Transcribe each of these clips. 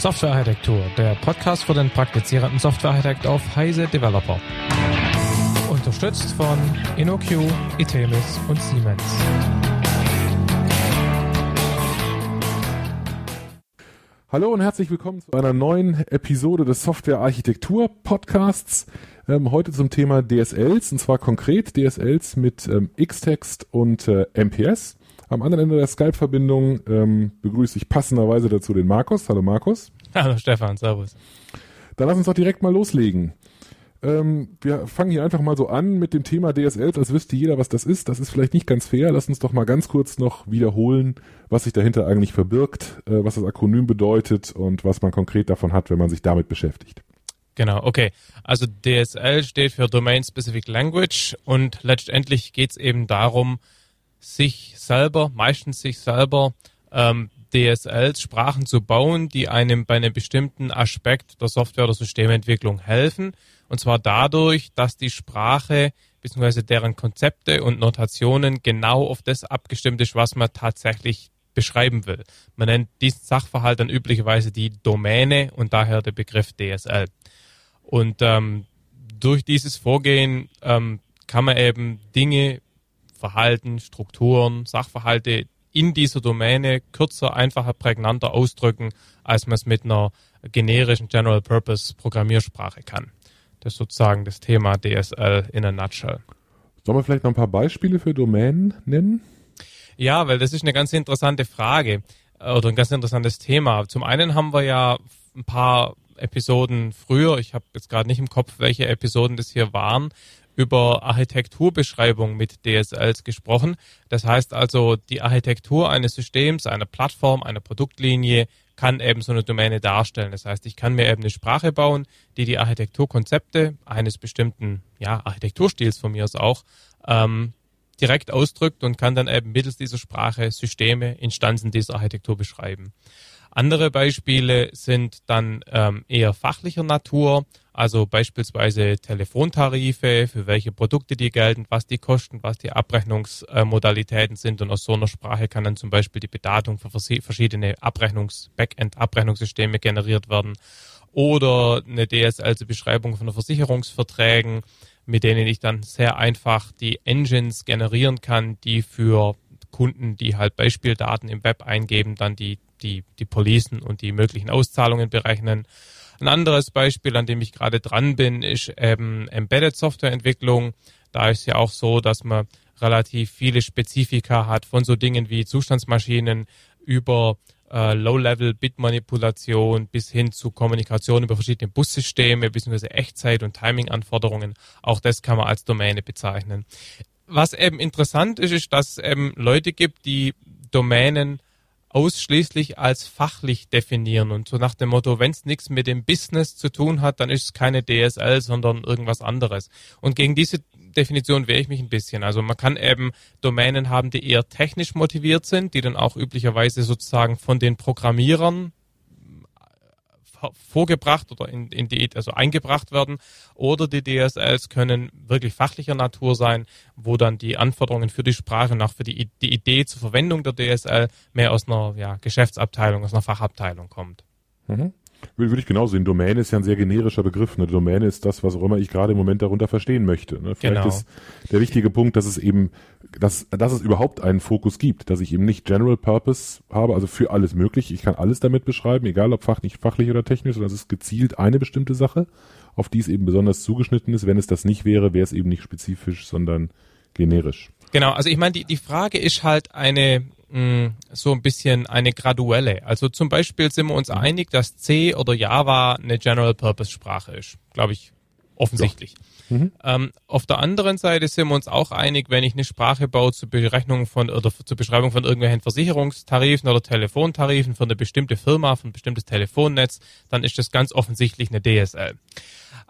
Softwarearchitektur, der Podcast für den praktizierenden Softwarearchitekt auf Heise Developer. Unterstützt von InnoQ, Itemis und Siemens. Hallo und herzlich willkommen zu einer neuen Episode des Softwarearchitektur Podcasts. Ähm, heute zum Thema DSLs und zwar konkret DSLs mit ähm, Xtext und äh, MPS. Am anderen Ende der Skype-Verbindung ähm, begrüße ich passenderweise dazu den Markus. Hallo Markus. Hallo Stefan, servus. Dann lass uns doch direkt mal loslegen. Ähm, wir fangen hier einfach mal so an mit dem Thema DSLs, als wüsste jeder, was das ist. Das ist vielleicht nicht ganz fair. Lass uns doch mal ganz kurz noch wiederholen, was sich dahinter eigentlich verbirgt, äh, was das Akronym bedeutet und was man konkret davon hat, wenn man sich damit beschäftigt. Genau, okay. Also DSL steht für Domain Specific Language und letztendlich geht es eben darum, sich selber, meistens sich selber, ähm, DSLs, Sprachen zu bauen, die einem bei einem bestimmten Aspekt der Software- oder Systementwicklung helfen. Und zwar dadurch, dass die Sprache bzw. deren Konzepte und Notationen genau auf das abgestimmt ist, was man tatsächlich beschreiben will. Man nennt diesen Sachverhalt dann üblicherweise die Domäne und daher der Begriff DSL. Und ähm, durch dieses Vorgehen ähm, kann man eben Dinge Verhalten, Strukturen, Sachverhalte in dieser Domäne kürzer, einfacher, prägnanter ausdrücken, als man es mit einer generischen General Purpose Programmiersprache kann. Das ist sozusagen das Thema DSL in a nutshell. Sollen wir vielleicht noch ein paar Beispiele für Domänen nennen? Ja, weil das ist eine ganz interessante Frage äh, oder ein ganz interessantes Thema. Zum einen haben wir ja ein paar Episoden früher, ich habe jetzt gerade nicht im Kopf, welche Episoden das hier waren, über Architekturbeschreibung mit DSLs gesprochen. Das heißt also, die Architektur eines Systems, einer Plattform, einer Produktlinie kann eben so eine Domäne darstellen. Das heißt, ich kann mir eben eine Sprache bauen, die die Architekturkonzepte eines bestimmten ja, Architekturstils von mir aus auch ähm, direkt ausdrückt und kann dann eben mittels dieser Sprache Systeme, Instanzen dieser Architektur beschreiben. Andere Beispiele sind dann ähm, eher fachlicher Natur, also beispielsweise Telefontarife, für welche Produkte die gelten, was die kosten, was die Abrechnungsmodalitäten sind. Und aus so einer Sprache kann dann zum Beispiel die Bedatung für verschiedene Abrechnungs-, Backend-Abrechnungssysteme generiert werden. Oder eine DSL zur Beschreibung von Versicherungsverträgen, mit denen ich dann sehr einfach die Engines generieren kann, die für Kunden, die halt Beispieldaten im Web eingeben, dann die die, die Policen und die möglichen Auszahlungen berechnen. Ein anderes Beispiel, an dem ich gerade dran bin, ist eben Embedded Softwareentwicklung. Da ist ja auch so, dass man relativ viele Spezifika hat von so Dingen wie Zustandsmaschinen über äh, Low-Level-Bit-Manipulation bis hin zu Kommunikation über verschiedene Bussysteme bzw. Echtzeit- und Timing-Anforderungen. Auch das kann man als Domäne bezeichnen. Was eben interessant ist, ist, dass es eben Leute gibt, die Domänen ausschließlich als fachlich definieren und so nach dem Motto, wenn es nichts mit dem Business zu tun hat, dann ist es keine DSL, sondern irgendwas anderes. Und gegen diese Definition wehre ich mich ein bisschen. Also man kann eben Domänen haben, die eher technisch motiviert sind, die dann auch üblicherweise sozusagen von den Programmierern vorgebracht oder in, in die, also eingebracht werden. Oder die DSLs können wirklich fachlicher Natur sein, wo dann die Anforderungen für die Sprache und für die, die Idee zur Verwendung der DSL mehr aus einer ja, Geschäftsabteilung, aus einer Fachabteilung kommt. Mhm. Würde, ich genauso sehen. Domäne ist ja ein sehr generischer Begriff. Eine Domäne ist das, was auch immer ich gerade im Moment darunter verstehen möchte. Ne? Vielleicht genau. ist der wichtige Punkt, dass es eben, dass, dass es überhaupt einen Fokus gibt, dass ich eben nicht General Purpose habe, also für alles möglich. Ich kann alles damit beschreiben, egal ob fachlich, fachlich oder technisch, sondern es ist gezielt eine bestimmte Sache, auf die es eben besonders zugeschnitten ist. Wenn es das nicht wäre, wäre es eben nicht spezifisch, sondern generisch. Genau, also ich meine, die, die Frage ist halt eine, mh, so ein bisschen eine graduelle. Also zum Beispiel sind wir uns mhm. einig, dass C oder Java eine General Purpose Sprache ist. Glaube ich, offensichtlich. Ja. Mhm. Ähm, auf der anderen Seite sind wir uns auch einig, wenn ich eine Sprache baue zur Berechnung von oder zur Beschreibung von irgendwelchen Versicherungstarifen oder Telefontarifen für eine bestimmte Firma, für ein bestimmtes Telefonnetz, dann ist das ganz offensichtlich eine DSL.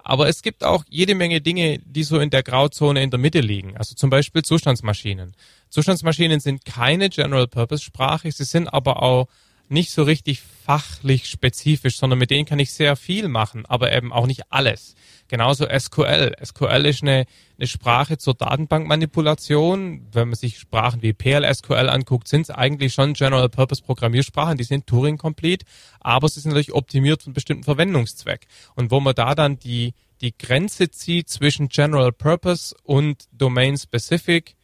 Aber es gibt auch jede Menge Dinge, die so in der Grauzone in der Mitte liegen. Also zum Beispiel Zustandsmaschinen. Zustandsmaschinen sind keine General-Purpose-Sprache, sie sind aber auch nicht so richtig fachlich spezifisch, sondern mit denen kann ich sehr viel machen, aber eben auch nicht alles. Genauso SQL. SQL ist eine, eine Sprache zur Datenbankmanipulation. Wenn man sich Sprachen wie PLSQL anguckt, sind es eigentlich schon General-Purpose-Programmiersprachen. Die sind Turing-complete, aber sie sind natürlich optimiert für einen bestimmten Verwendungszweck. Und wo man da dann die, die Grenze zieht zwischen General-Purpose und Domain-Specific,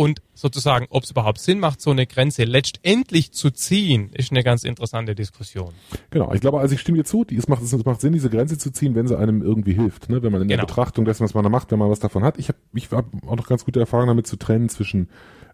und sozusagen, ob es überhaupt Sinn macht, so eine Grenze letztendlich zu ziehen, ist eine ganz interessante Diskussion. Genau, ich glaube, also ich stimme dir zu, es macht, es macht Sinn, diese Grenze zu ziehen, wenn sie einem irgendwie hilft. Ne? Wenn man in genau. der Betrachtung dessen, was man da macht, wenn man was davon hat. Ich habe ich hab auch noch ganz gute Erfahrungen damit zu trennen zwischen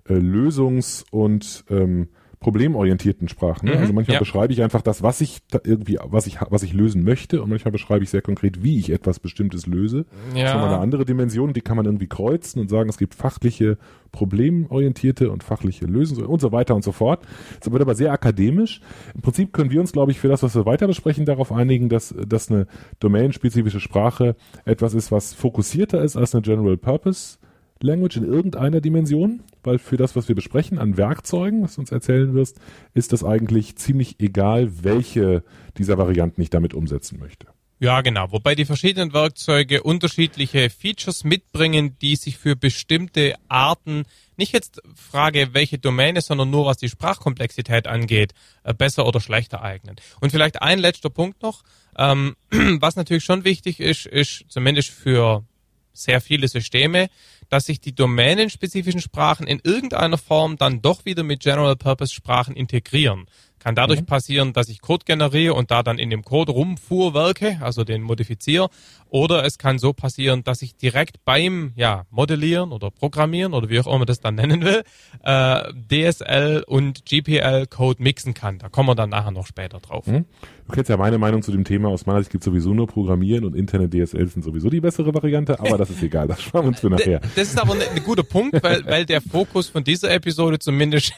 äh, Lösungs- und ähm, problemorientierten Sprachen. Ne? Mhm, also manchmal ja. beschreibe ich einfach das, was ich irgendwie, was ich, was ich lösen möchte und manchmal beschreibe ich sehr konkret, wie ich etwas Bestimmtes löse. Ja. Das ist nochmal eine andere Dimension, die kann man irgendwie kreuzen und sagen, es gibt fachliche, problemorientierte und fachliche Lösungen und so weiter und so fort. Das wird aber sehr akademisch. Im Prinzip können wir uns, glaube ich, für das, was wir weiter besprechen, darauf einigen, dass, dass eine domainspezifische Sprache etwas ist, was fokussierter ist als eine General Purpose Language in irgendeiner Dimension, weil für das, was wir besprechen an Werkzeugen, was du uns erzählen wirst, ist das eigentlich ziemlich egal, welche dieser Varianten ich damit umsetzen möchte. Ja, genau. Wobei die verschiedenen Werkzeuge unterschiedliche Features mitbringen, die sich für bestimmte Arten, nicht jetzt Frage, welche Domäne, sondern nur was die Sprachkomplexität angeht, äh, besser oder schlechter eignen. Und vielleicht ein letzter Punkt noch, ähm, was natürlich schon wichtig ist, ist zumindest für sehr viele Systeme, dass sich die domänenspezifischen Sprachen in irgendeiner Form dann doch wieder mit General-Purpose-Sprachen integrieren. Kann dadurch mhm. passieren, dass ich Code generiere und da dann in dem Code rumfuhrwerke, also den modifiziere. Oder es kann so passieren, dass ich direkt beim ja, Modellieren oder Programmieren oder wie auch immer man das dann nennen will, äh, DSL und GPL-Code mixen kann. Da kommen wir dann nachher noch später drauf. Mhm. Du kennst ja meine Meinung zu dem Thema. Aus meiner Sicht gibt es sowieso nur Programmieren und interne DSL sind sowieso die bessere Variante, aber das ist egal. Das sparen wir uns für nachher. Das ist aber ein, ein guter Punkt, weil, weil der Fokus von dieser Episode zumindest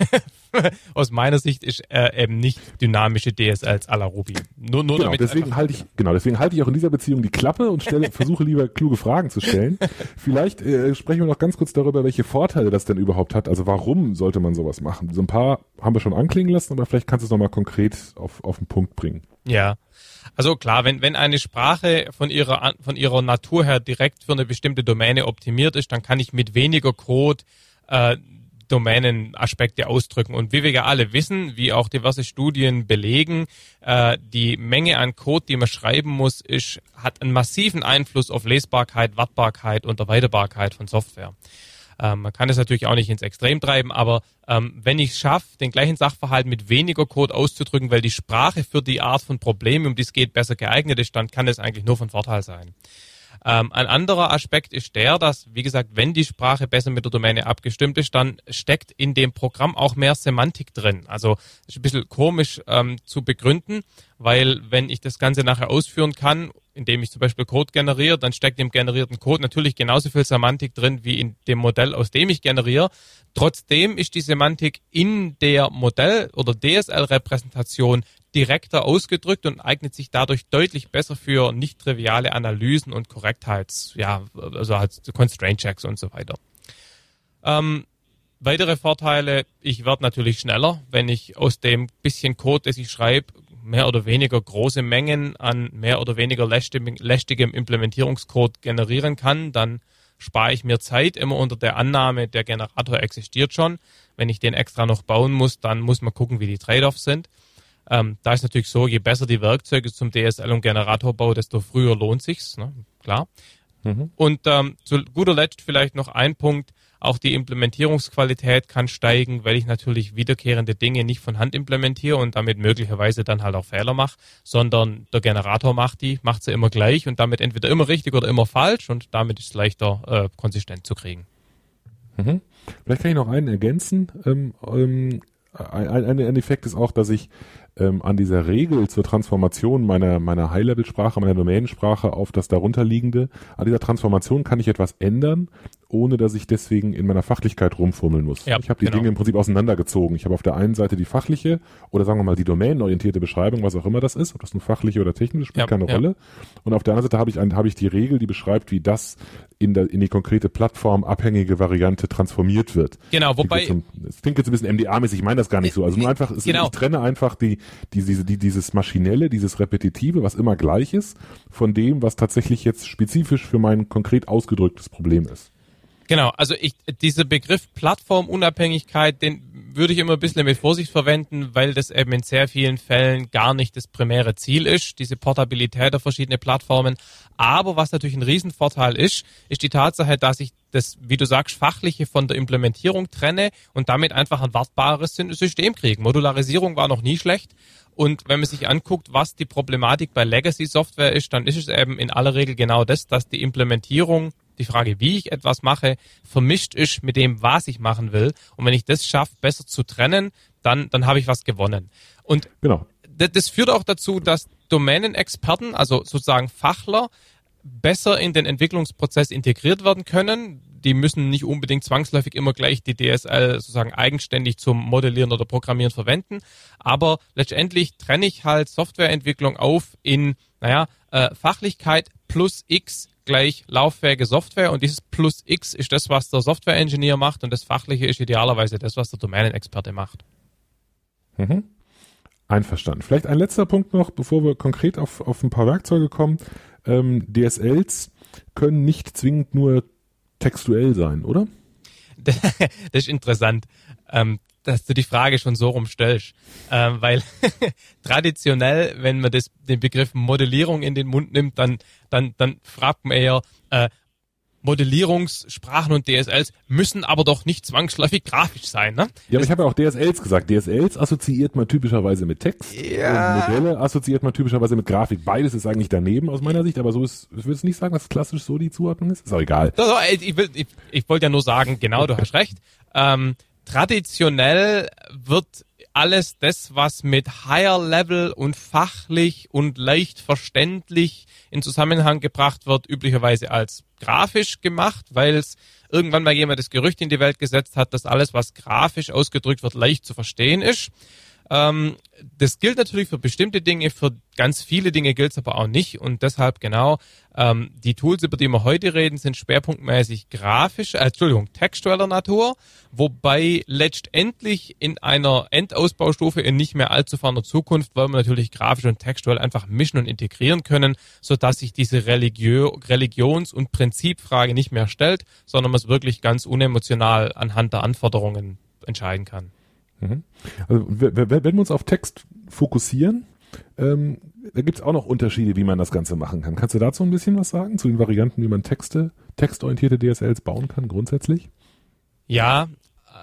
aus meiner Sicht ist äh, eben nicht dynamische DSLs à la Ruby. Nur, nur genau, damit deswegen halte ich, genau, deswegen halte ich auch in dieser Beziehung die Klappe und stelle, versuche lieber kluge Fragen zu stellen. Vielleicht äh, sprechen wir noch ganz kurz darüber, welche Vorteile das denn überhaupt hat. Also warum sollte man sowas machen? So ein paar haben wir schon anklingen lassen, aber vielleicht kannst du es nochmal konkret auf, auf den Punkt bringen. Ja. Also klar, wenn, wenn eine Sprache von ihrer, von ihrer Natur her direkt für eine bestimmte Domäne optimiert ist, dann kann ich mit weniger Code äh, Domänenaspekte ausdrücken. Und wie wir ja alle wissen, wie auch diverse Studien belegen, äh, die Menge an Code, die man schreiben muss, ist, hat einen massiven Einfluss auf Lesbarkeit, Wartbarkeit und Erweiterbarkeit von Software. Ähm, man kann es natürlich auch nicht ins Extrem treiben, aber ähm, wenn ich es schaffe, den gleichen Sachverhalt mit weniger Code auszudrücken, weil die Sprache für die Art von Problem, um die es geht, besser geeignet ist, dann kann das eigentlich nur von Vorteil sein. Ähm, ein anderer Aspekt ist der, dass, wie gesagt, wenn die Sprache besser mit der Domäne abgestimmt ist, dann steckt in dem Programm auch mehr Semantik drin. Also ist ein bisschen komisch ähm, zu begründen, weil wenn ich das Ganze nachher ausführen kann, indem ich zum Beispiel Code generiere, dann steckt im generierten Code natürlich genauso viel Semantik drin wie in dem Modell, aus dem ich generiere. Trotzdem ist die Semantik in der Modell- oder DSL-Repräsentation direkter ausgedrückt und eignet sich dadurch deutlich besser für nicht triviale Analysen und Korrektheits, ja, also halt Constraint Checks und so weiter. Ähm, weitere Vorteile, ich werde natürlich schneller, wenn ich aus dem bisschen Code, das ich schreibe, mehr oder weniger große Mengen an mehr oder weniger lästigem Implementierungscode generieren kann, dann spare ich mir Zeit immer unter der Annahme, der Generator existiert schon. Wenn ich den extra noch bauen muss, dann muss man gucken, wie die Trade-offs sind. Ähm, da ist natürlich so, je besser die Werkzeuge zum DSL und Generatorbau, desto früher lohnt sich's, ne? klar. Mhm. Und ähm, zu guter Letzt vielleicht noch ein Punkt, auch die Implementierungsqualität kann steigen, weil ich natürlich wiederkehrende Dinge nicht von Hand implementiere und damit möglicherweise dann halt auch Fehler mache, sondern der Generator macht die, macht sie immer gleich und damit entweder immer richtig oder immer falsch und damit ist es leichter äh, konsistent zu kriegen. Mhm. Vielleicht kann ich noch einen ergänzen. Ähm, ähm, ein, ein, ein Effekt ist auch, dass ich ähm, an dieser Regel zur Transformation meiner, meiner High-Level-Sprache, meiner Domänensprache auf das darunterliegende, an dieser Transformation kann ich etwas ändern, ohne dass ich deswegen in meiner Fachlichkeit rumfummeln muss. Ja, ich habe die genau. Dinge im Prinzip auseinandergezogen. Ich habe auf der einen Seite die fachliche oder sagen wir mal die domänenorientierte Beschreibung, was auch immer das ist, ob das nun fachliche oder technische spielt ja, keine ja. Rolle. Und auf der anderen Seite habe ich, ein, habe ich die Regel, die beschreibt, wie das in, der, in die konkrete Plattform abhängige Variante transformiert wird. Genau, wobei. Es klingt jetzt ein bisschen MDA-mäßig, ich meine das gar nicht so. Also nur einfach, genau. ich trenne einfach die, die, diese, die, dieses Maschinelle, dieses Repetitive, was immer gleich ist, von dem, was tatsächlich jetzt spezifisch für mein konkret ausgedrücktes Problem ist. Genau, also ich, dieser Begriff Plattformunabhängigkeit, den würde ich immer ein bisschen mit Vorsicht verwenden, weil das eben in sehr vielen Fällen gar nicht das primäre Ziel ist, diese Portabilität der verschiedenen Plattformen. Aber was natürlich ein Riesenvorteil ist, ist die Tatsache, dass ich das, wie du sagst, fachliche von der Implementierung trenne und damit einfach ein wartbares System kriege. Modularisierung war noch nie schlecht. Und wenn man sich anguckt, was die Problematik bei Legacy-Software ist, dann ist es eben in aller Regel genau das, dass die Implementierung die Frage, wie ich etwas mache, vermischt ist mit dem, was ich machen will. Und wenn ich das schaffe, besser zu trennen, dann, dann habe ich was gewonnen. Und genau. das, das führt auch dazu, dass Domänenexperten, also sozusagen Fachler, besser in den Entwicklungsprozess integriert werden können. Die müssen nicht unbedingt zwangsläufig immer gleich die DSL sozusagen eigenständig zum Modellieren oder Programmieren verwenden. Aber letztendlich trenne ich halt Softwareentwicklung auf in, naja, äh, Fachlichkeit plus X gleich lauffähige Software und dieses plus X ist das, was der Software-Engineer macht und das Fachliche ist idealerweise das, was der Domänenexperte macht. Mhm. Einverstanden. Vielleicht ein letzter Punkt noch, bevor wir konkret auf, auf ein paar Werkzeuge kommen. Ähm, DSLs können nicht zwingend nur textuell sein, oder? das ist interessant. Ähm, dass du die Frage schon so rumstellst. Ähm, weil traditionell, wenn man das, den Begriff Modellierung in den Mund nimmt, dann, dann, dann fragt man eher, äh, Modellierungssprachen und DSLs müssen aber doch nicht zwangsläufig grafisch sein, ne? Ja, aber ich habe ja auch DSLs gesagt. DSLs assoziiert man typischerweise mit Text ja. und Modelle assoziiert man typischerweise mit Grafik. Beides ist eigentlich daneben aus meiner Sicht, aber so ist, ich würde nicht sagen, dass klassisch so die Zuordnung ist. Ist auch egal. Ich, will, ich, ich wollte ja nur sagen, genau, du hast recht. Ähm, traditionell wird alles das, was mit Higher Level und fachlich und leicht verständlich in Zusammenhang gebracht wird, üblicherweise als grafisch gemacht, weil es irgendwann mal jemand das Gerücht in die Welt gesetzt hat, dass alles, was grafisch ausgedrückt wird, leicht zu verstehen ist. Ähm, das gilt natürlich für bestimmte Dinge, für ganz viele Dinge gilt es aber auch nicht und deshalb genau, ähm, die Tools, über die wir heute reden, sind schwerpunktmäßig grafisch, äh, Entschuldigung, textueller Natur, wobei letztendlich in einer Endausbaustufe in nicht mehr allzu ferner Zukunft wollen wir natürlich grafisch und textuell einfach mischen und integrieren können, so dass sich diese Religio Religions- und Prinzipfrage nicht mehr stellt, sondern man es wirklich ganz unemotional anhand der Anforderungen entscheiden kann. Mhm. Also wenn wir uns auf Text fokussieren, ähm, da gibt es auch noch Unterschiede, wie man das Ganze machen kann. Kannst du dazu ein bisschen was sagen, zu den Varianten, wie man Texte, textorientierte DSLs bauen kann grundsätzlich? Ja,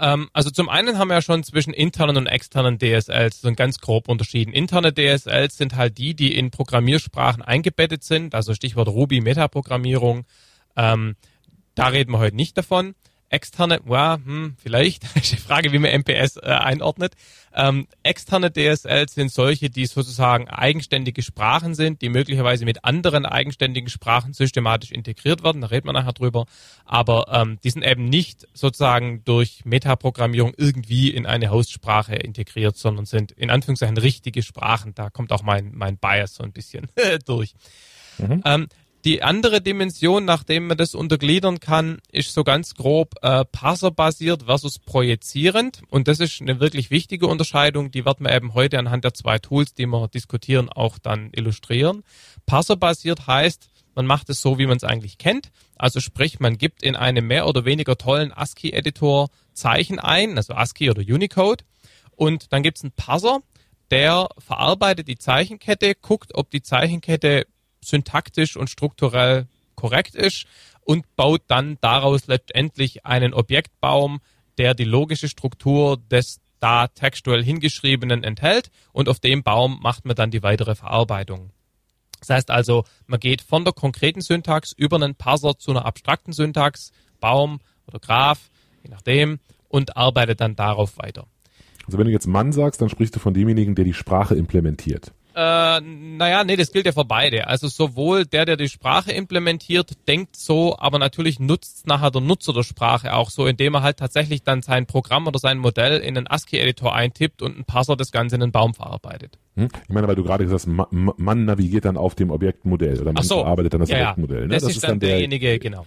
ähm, also zum einen haben wir ja schon zwischen internen und externen DSLs so ganz grob unterschieden. Interne DSLs sind halt die, die in Programmiersprachen eingebettet sind, also Stichwort Ruby, Metaprogrammierung. Ähm, da reden wir heute nicht davon externe, ja, hm, vielleicht, ist die Frage, wie man MPS äh, einordnet. Ähm, externe DSLs sind solche, die sozusagen eigenständige Sprachen sind, die möglicherweise mit anderen eigenständigen Sprachen systematisch integriert werden, da reden wir nachher drüber, aber ähm, die sind eben nicht sozusagen durch Metaprogrammierung irgendwie in eine Hostsprache integriert, sondern sind in Anführungszeichen richtige Sprachen. Da kommt auch mein, mein Bias so ein bisschen durch. Mhm. Ähm, die andere Dimension, nachdem man das untergliedern kann, ist so ganz grob äh, parserbasiert versus projizierend. Und das ist eine wirklich wichtige Unterscheidung. Die wird man eben heute anhand der zwei Tools, die wir diskutieren, auch dann illustrieren. Parserbasiert heißt, man macht es so, wie man es eigentlich kennt. Also sprich, man gibt in einem mehr oder weniger tollen ASCII-Editor Zeichen ein, also ASCII oder Unicode. Und dann gibt es einen Parser, der verarbeitet die Zeichenkette, guckt, ob die Zeichenkette syntaktisch und strukturell korrekt ist und baut dann daraus letztendlich einen Objektbaum, der die logische Struktur des da textuell hingeschriebenen enthält und auf dem Baum macht man dann die weitere Verarbeitung. Das heißt also, man geht von der konkreten Syntax über einen Parser zu einer abstrakten Syntax, Baum oder Graph, je nachdem, und arbeitet dann darauf weiter. Also wenn du jetzt Mann sagst, dann sprichst du von demjenigen, der die Sprache implementiert. Äh, naja, nee, das gilt ja für beide. Also sowohl der, der die Sprache implementiert, denkt so, aber natürlich nutzt nachher der Nutzer der Sprache auch so, indem er halt tatsächlich dann sein Programm oder sein Modell in einen ASCII-Editor eintippt und ein Parser das Ganze in einen Baum verarbeitet. Hm? Ich meine, weil du gerade gesagt hast, man navigiert dann auf dem Objektmodell oder man so. verarbeitet dann das ja, Objektmodell. Ne? Das, das, ist dann, dann derjenige, genau.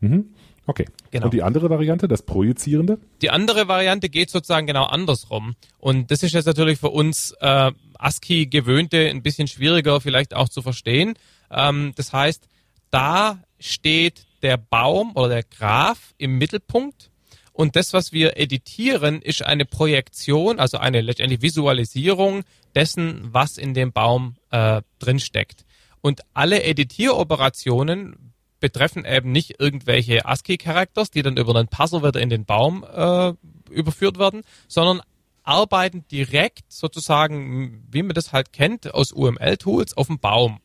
Mhm. Okay. Genau. Und die andere Variante, das Projizierende? Die andere Variante geht sozusagen genau andersrum. Und das ist jetzt natürlich für uns äh, ASCII-Gewöhnte ein bisschen schwieriger vielleicht auch zu verstehen. Ähm, das heißt, da steht der Baum oder der Graph im Mittelpunkt. Und das, was wir editieren, ist eine Projektion, also eine letztendlich Visualisierung dessen, was in dem Baum äh, drinsteckt. Und alle Editieroperationen betreffen eben nicht irgendwelche ASCII-Characters, die dann über einen Parser wieder in den Baum äh, überführt werden, sondern arbeiten direkt sozusagen, wie man das halt kennt, aus UML-Tools auf dem Baum.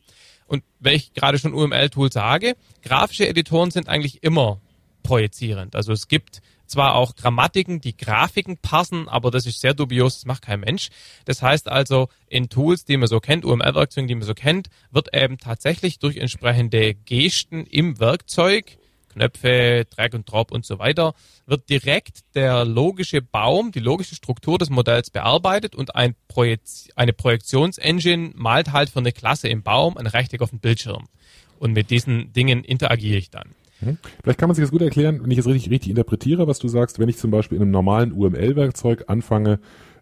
Und wenn ich gerade schon UML-Tool sage, grafische Editoren sind eigentlich immer projizierend. Also es gibt zwar auch Grammatiken, die Grafiken passen, aber das ist sehr dubios, das macht kein Mensch. Das heißt also, in Tools, die man so kennt, UML-Werkzeugen, die man so kennt, wird eben tatsächlich durch entsprechende Gesten im Werkzeug, Knöpfe, Drag und Drop und so weiter, wird direkt der logische Baum, die logische Struktur des Modells bearbeitet und ein Projekt, eine Projektionsengine malt halt für eine Klasse im Baum ein Rechteck auf dem Bildschirm. Und mit diesen Dingen interagiere ich dann. Mhm. Vielleicht kann man sich das gut erklären, wenn ich es richtig, richtig interpretiere, was du sagst, wenn ich zum Beispiel in einem normalen UML-Werkzeug anfange,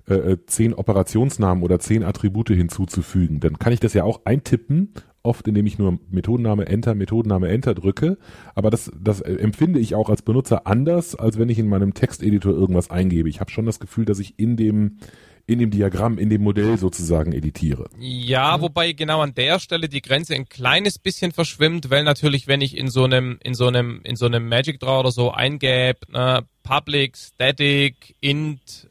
äh, äh, zehn Operationsnamen oder zehn Attribute hinzuzufügen, dann kann ich das ja auch eintippen, oft indem ich nur Methodenname Enter, Methodenname Enter drücke, aber das, das empfinde ich auch als Benutzer anders, als wenn ich in meinem Texteditor irgendwas eingebe. Ich habe schon das Gefühl, dass ich in dem in dem Diagramm, in dem Modell sozusagen editiere. Ja, wobei genau an der Stelle die Grenze ein kleines bisschen verschwimmt, weil natürlich, wenn ich in so einem, in so einem, in so einem Magic Draw oder so eingebe, ne, Public, Static, Int,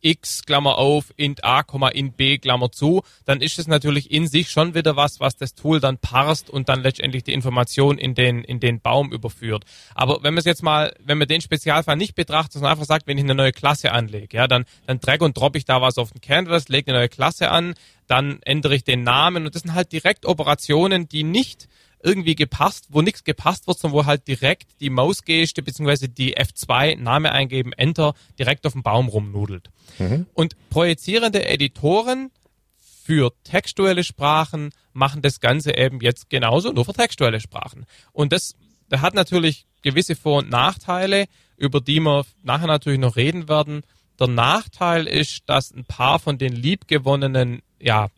x, Klammer auf, int a, int b, Klammer zu, dann ist es natürlich in sich schon wieder was, was das Tool dann parst und dann letztendlich die Information in den, in den Baum überführt. Aber wenn man es jetzt mal, wenn man den Spezialfall nicht betrachtet, sondern einfach sagt, wenn ich eine neue Klasse anlege, ja, dann, dann drag und drop ich da was auf den Canvas, lege eine neue Klasse an, dann ändere ich den Namen und das sind halt direkt Operationen, die nicht irgendwie gepasst, wo nichts gepasst wird, sondern wo halt direkt die Mausgeste bzw. die F2 Name eingeben, Enter, direkt auf dem Baum rumnudelt. Mhm. Und projizierende Editoren für textuelle Sprachen machen das Ganze eben jetzt genauso, nur für textuelle Sprachen. Und das, das hat natürlich gewisse Vor- und Nachteile, über die wir nachher natürlich noch reden werden. Der Nachteil ist, dass ein paar von den liebgewonnenen ja,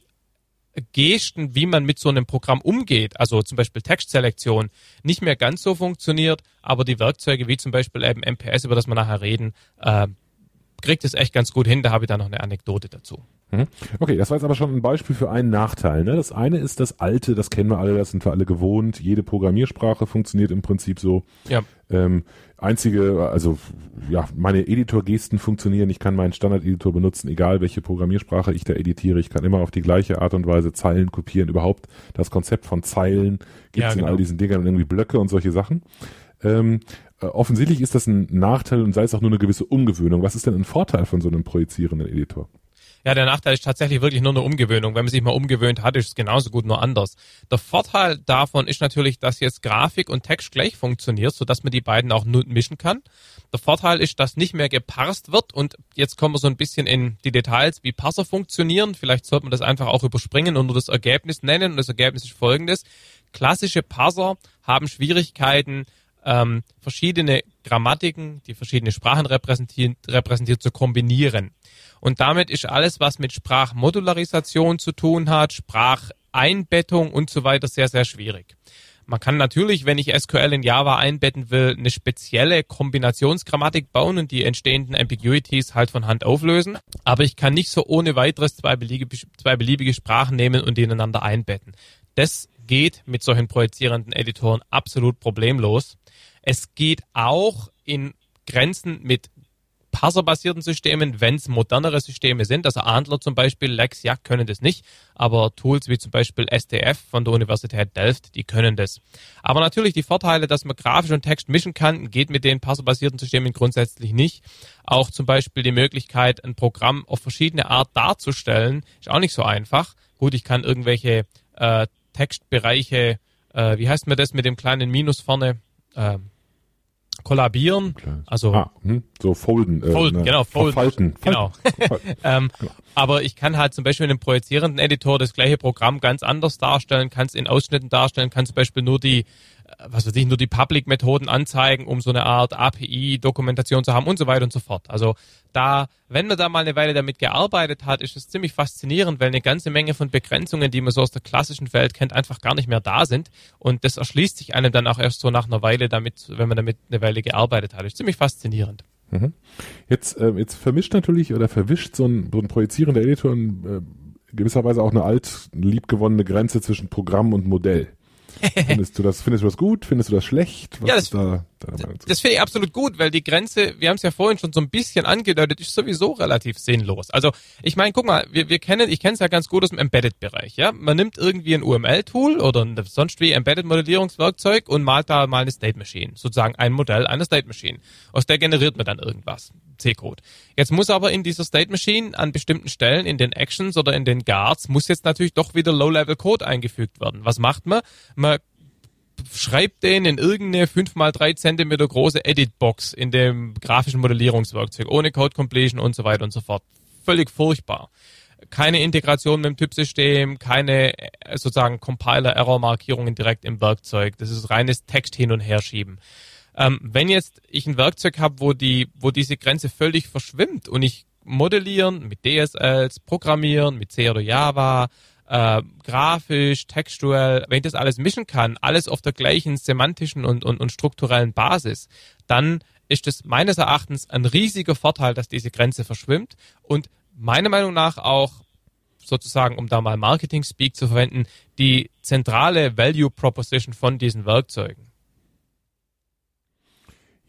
Gesten, wie man mit so einem Programm umgeht, also zum Beispiel Textselektion, nicht mehr ganz so funktioniert, aber die Werkzeuge wie zum Beispiel eben MPS, über das wir nachher reden, äh, kriegt es echt ganz gut hin. Da habe ich da noch eine Anekdote dazu. Mhm. Okay, das war jetzt aber schon ein Beispiel für einen Nachteil. Ne? Das eine ist das Alte, das kennen wir alle, das sind wir alle gewohnt. Jede Programmiersprache funktioniert im Prinzip so. Ja. Ähm, einzige, also ja, meine Editor-Gesten funktionieren. Ich kann meinen Standard-Editor benutzen, egal welche Programmiersprache ich da editiere. Ich kann immer auf die gleiche Art und Weise Zeilen kopieren. Überhaupt das Konzept von Zeilen gibt es ja, genau. in all diesen Dingern und irgendwie Blöcke und solche Sachen. Ähm, äh, offensichtlich ist das ein Nachteil und sei es auch nur eine gewisse Umgewöhnung. Was ist denn ein Vorteil von so einem projizierenden Editor? Ja, der Nachteil ist tatsächlich wirklich nur eine Umgewöhnung. Wenn man sich mal umgewöhnt hat, ist es genauso gut, nur anders. Der Vorteil davon ist natürlich, dass jetzt Grafik und Text gleich funktioniert, sodass man die beiden auch mischen kann. Der Vorteil ist, dass nicht mehr geparst wird und jetzt kommen wir so ein bisschen in die Details, wie Parser funktionieren. Vielleicht sollte man das einfach auch überspringen und nur das Ergebnis nennen und das Ergebnis ist folgendes. Klassische Parser haben Schwierigkeiten, ähm, verschiedene Grammatiken, die verschiedene Sprachen repräsentiert, repräsentiert, zu kombinieren. Und damit ist alles, was mit Sprachmodularisation zu tun hat, Spracheinbettung und so weiter, sehr, sehr schwierig. Man kann natürlich, wenn ich SQL in Java einbetten will, eine spezielle Kombinationsgrammatik bauen und die entstehenden Ambiguities halt von Hand auflösen. Aber ich kann nicht so ohne weiteres zwei beliebige, zwei beliebige Sprachen nehmen und die ineinander einbetten. Das geht mit solchen projizierenden Editoren absolut problemlos. Es geht auch in Grenzen mit parserbasierten Systemen, wenn es modernere Systeme sind. Also Andler zum Beispiel, Lex, ja, können das nicht. Aber Tools wie zum Beispiel SDF von der Universität Delft, die können das. Aber natürlich die Vorteile, dass man grafisch und Text mischen kann, geht mit den parserbasierten Systemen grundsätzlich nicht. Auch zum Beispiel die Möglichkeit, ein Programm auf verschiedene Art darzustellen, ist auch nicht so einfach. Gut, ich kann irgendwelche äh, Textbereiche, äh, wie heißt mir das mit dem kleinen Minus vorne? Äh, kollabieren, also ah, hm, so folden, äh, folden, ne, genau, folden, falten, genau. ähm, genau. Aber ich kann halt zum Beispiel in einem projizierenden Editor das gleiche Programm ganz anders darstellen, kann es in Ausschnitten darstellen, kann zum Beispiel nur die was weiß ich, nur die Public-Methoden anzeigen, um so eine Art API-Dokumentation zu haben und so weiter und so fort. Also da, wenn man da mal eine Weile damit gearbeitet hat, ist es ziemlich faszinierend, weil eine ganze Menge von Begrenzungen, die man so aus der klassischen Welt kennt, einfach gar nicht mehr da sind. Und das erschließt sich einem dann auch erst so nach einer Weile damit, wenn man damit eine Weile gearbeitet hat. Ist ziemlich faszinierend. Mhm. Jetzt, äh, jetzt vermischt natürlich oder verwischt so ein, so ein projizierender Editor in, äh, gewisserweise auch eine alt liebgewonnene Grenze zwischen Programm und Modell. Findest du das, findest du das gut? Findest du das schlecht? Was ja, das, da das finde ich absolut gut, weil die Grenze, wir haben es ja vorhin schon so ein bisschen angedeutet, ist sowieso relativ sinnlos. Also ich meine, guck mal, wir, wir kennen, ich kenne es ja ganz gut aus dem Embedded-Bereich. Ja, man nimmt irgendwie ein UML-Tool oder ein sonst wie Embedded-Modellierungswerkzeug und malt da mal eine State Machine, sozusagen ein Modell einer State Machine. Aus der generiert man dann irgendwas. C-Code. Jetzt muss aber in dieser State Machine an bestimmten Stellen in den Actions oder in den Guards muss jetzt natürlich doch wieder Low-Level Code eingefügt werden. Was macht man? Man schreibt den in irgendeine 5 mal 3 Zentimeter große Edit-Box in dem grafischen Modellierungswerkzeug, ohne Code Completion und so weiter und so fort. Völlig furchtbar. Keine Integration mit dem Typsystem, keine äh, sozusagen Compiler-Error-Markierungen direkt im Werkzeug. Das ist reines Text hin und her schieben. Ähm, wenn jetzt ich ein Werkzeug habe, wo die, wo diese Grenze völlig verschwimmt und ich modellieren mit DSLs, programmieren mit C oder Java, äh, grafisch, textuell, wenn ich das alles mischen kann, alles auf der gleichen semantischen und, und, und strukturellen Basis, dann ist es meines Erachtens ein riesiger Vorteil, dass diese Grenze verschwimmt und meiner Meinung nach auch sozusagen, um da mal Marketing-Speak zu verwenden, die zentrale Value Proposition von diesen Werkzeugen.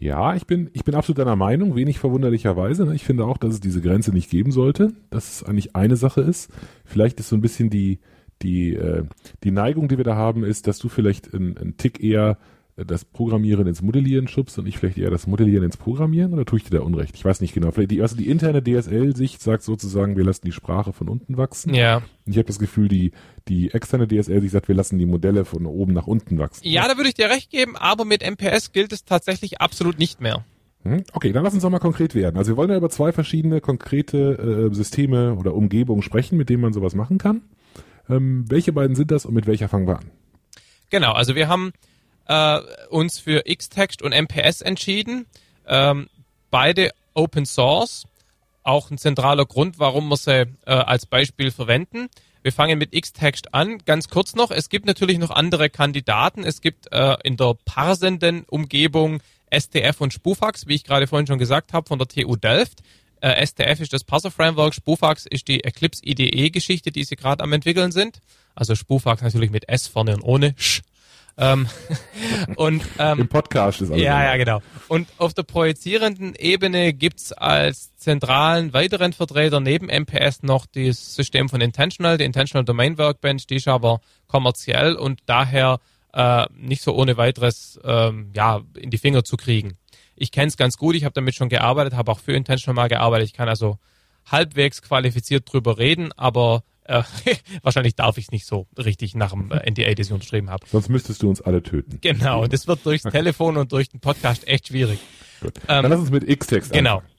Ja, ich bin, ich bin absolut deiner Meinung, wenig verwunderlicherweise. Ne? Ich finde auch, dass es diese Grenze nicht geben sollte, dass es eigentlich eine Sache ist. Vielleicht ist so ein bisschen die, die, äh, die Neigung, die wir da haben, ist, dass du vielleicht einen Tick eher das Programmieren ins Modellieren schubst und ich vielleicht eher das Modellieren ins Programmieren oder tue ich dir da Unrecht? Ich weiß nicht genau. Vielleicht die, also die interne DSL-Sicht sagt sozusagen, wir lassen die Sprache von unten wachsen. Ja. Und ich habe das Gefühl, die, die externe DSL-Sicht sagt, wir lassen die Modelle von oben nach unten wachsen. Ja, da würde ich dir recht geben, aber mit MPS gilt es tatsächlich absolut nicht mehr. Hm? Okay, dann lass uns doch mal konkret werden. Also wir wollen ja über zwei verschiedene konkrete äh, Systeme oder Umgebungen sprechen, mit denen man sowas machen kann. Ähm, welche beiden sind das und mit welcher fangen wir an? Genau, also wir haben äh, uns für Xtext und MPS entschieden. Ähm, beide Open Source. Auch ein zentraler Grund, warum wir sie äh, als Beispiel verwenden. Wir fangen mit Xtext an. Ganz kurz noch, es gibt natürlich noch andere Kandidaten. Es gibt äh, in der parsenden Umgebung STF und Spufax, wie ich gerade vorhin schon gesagt habe, von der TU Delft. Äh, STF ist das Parser Framework, Spufax ist die Eclipse IDE Geschichte, die sie gerade am entwickeln sind. Also Spufax natürlich mit S vorne und ohne Sch ähm, und, ähm, Im Podcast ist alles. Ja, ja, genau. Und auf der projizierenden Ebene gibt's als zentralen weiteren Vertreter neben MPS noch das System von Intentional, die Intentional Domain Workbench, die ist aber kommerziell und daher äh, nicht so ohne weiteres ähm, ja, in die Finger zu kriegen. Ich kenne es ganz gut, ich habe damit schon gearbeitet, habe auch für Intentional mal gearbeitet. Ich kann also halbwegs qualifiziert drüber reden, aber äh, wahrscheinlich darf ich es nicht so richtig nach dem äh, NDA, das ich unterschrieben habe. Sonst müsstest du uns alle töten. Genau, das wird durchs Telefon und durch den Podcast echt schwierig. Gut. Ähm, Dann lass uns mit Xtext Genau. Anfangen.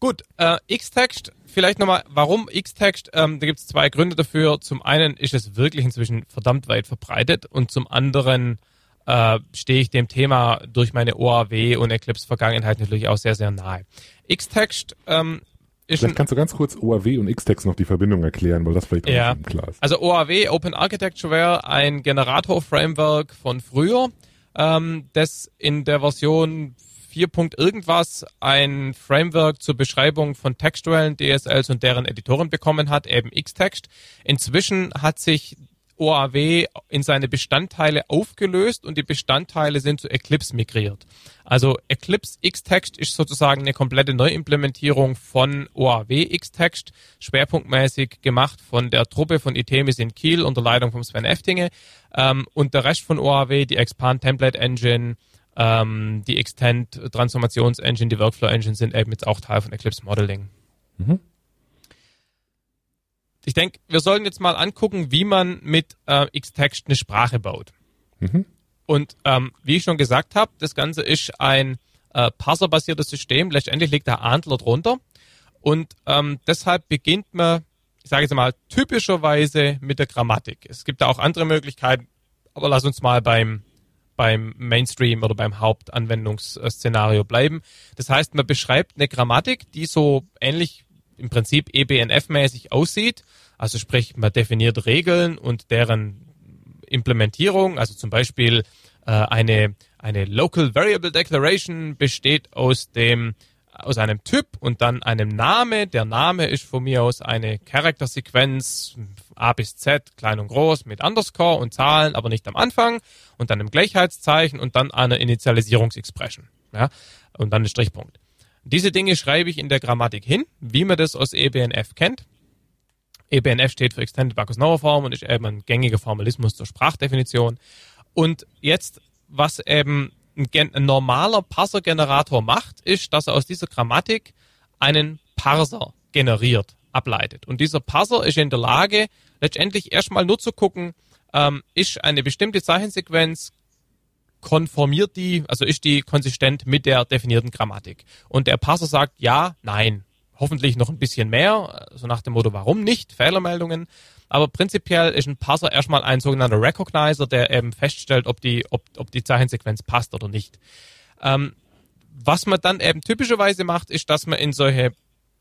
Gut, äh, Xtext, vielleicht nochmal, warum Xtext? Ähm, da gibt es zwei Gründe dafür. Zum einen ist es wirklich inzwischen verdammt weit verbreitet und zum anderen äh, stehe ich dem Thema durch meine OAW und Eclipse-Vergangenheit natürlich auch sehr, sehr nahe. Xtext ähm, Vielleicht kannst du ganz kurz OAW und Xtext noch die Verbindung erklären, weil das vielleicht auch ja. nicht klar ist. Also OAW, Open Architecture ein Generator-Framework von früher, ähm, das in der Version 4. irgendwas ein Framework zur Beschreibung von textuellen DSLs und deren Editoren bekommen hat, eben Xtext. Inzwischen hat sich OAW in seine Bestandteile aufgelöst und die Bestandteile sind zu Eclipse migriert. Also Eclipse Xtext ist sozusagen eine komplette Neuimplementierung von OAW Xtext, schwerpunktmäßig gemacht von der Truppe von Itemis in Kiel unter Leitung von Sven Eftinge ähm, und der Rest von OAW, die Expand Template Engine, ähm, die Extend Transformations Engine, die Workflow Engine sind eben jetzt auch Teil von Eclipse Modeling. Mhm ich denke, wir sollten jetzt mal angucken, wie man mit äh, Xtext eine Sprache baut. Mhm. Und ähm, wie ich schon gesagt habe, das Ganze ist ein äh, parserbasiertes System. Letztendlich liegt der Antler drunter. Und ähm, deshalb beginnt man, ich sage jetzt mal, typischerweise mit der Grammatik. Es gibt da auch andere Möglichkeiten, aber lass uns mal beim, beim Mainstream oder beim Hauptanwendungsszenario bleiben. Das heißt, man beschreibt eine Grammatik, die so ähnlich im Prinzip EBNF-mäßig aussieht. Also sprich, man definiert Regeln und deren Implementierung. Also zum Beispiel äh, eine, eine Local Variable Declaration besteht aus dem aus einem Typ und dann einem Name. Der Name ist von mir aus eine Charaktersequenz A bis Z, klein und groß, mit Underscore und Zahlen, aber nicht am Anfang und dann im Gleichheitszeichen und dann eine Initialisierungsexpression. Ja, und dann ein Strichpunkt. Diese Dinge schreibe ich in der Grammatik hin, wie man das aus EBNF kennt. EBNF steht für Extended Bacchus-Noah Form und ist eben ein gängiger Formalismus zur Sprachdefinition. Und jetzt, was eben ein, ein normaler Parser-Generator macht, ist, dass er aus dieser Grammatik einen Parser generiert, ableitet. Und dieser Parser ist in der Lage, letztendlich erstmal nur zu gucken, ähm, ist eine bestimmte Zeichensequenz konformiert die, also ist die konsistent mit der definierten Grammatik. Und der Parser sagt ja, nein. Hoffentlich noch ein bisschen mehr, so nach dem Motto, warum nicht? Fehlermeldungen. Aber prinzipiell ist ein Parser erstmal ein sogenannter Recognizer, der eben feststellt, ob die, ob, ob die Zeichensequenz passt oder nicht. Ähm, was man dann eben typischerweise macht, ist, dass man in solche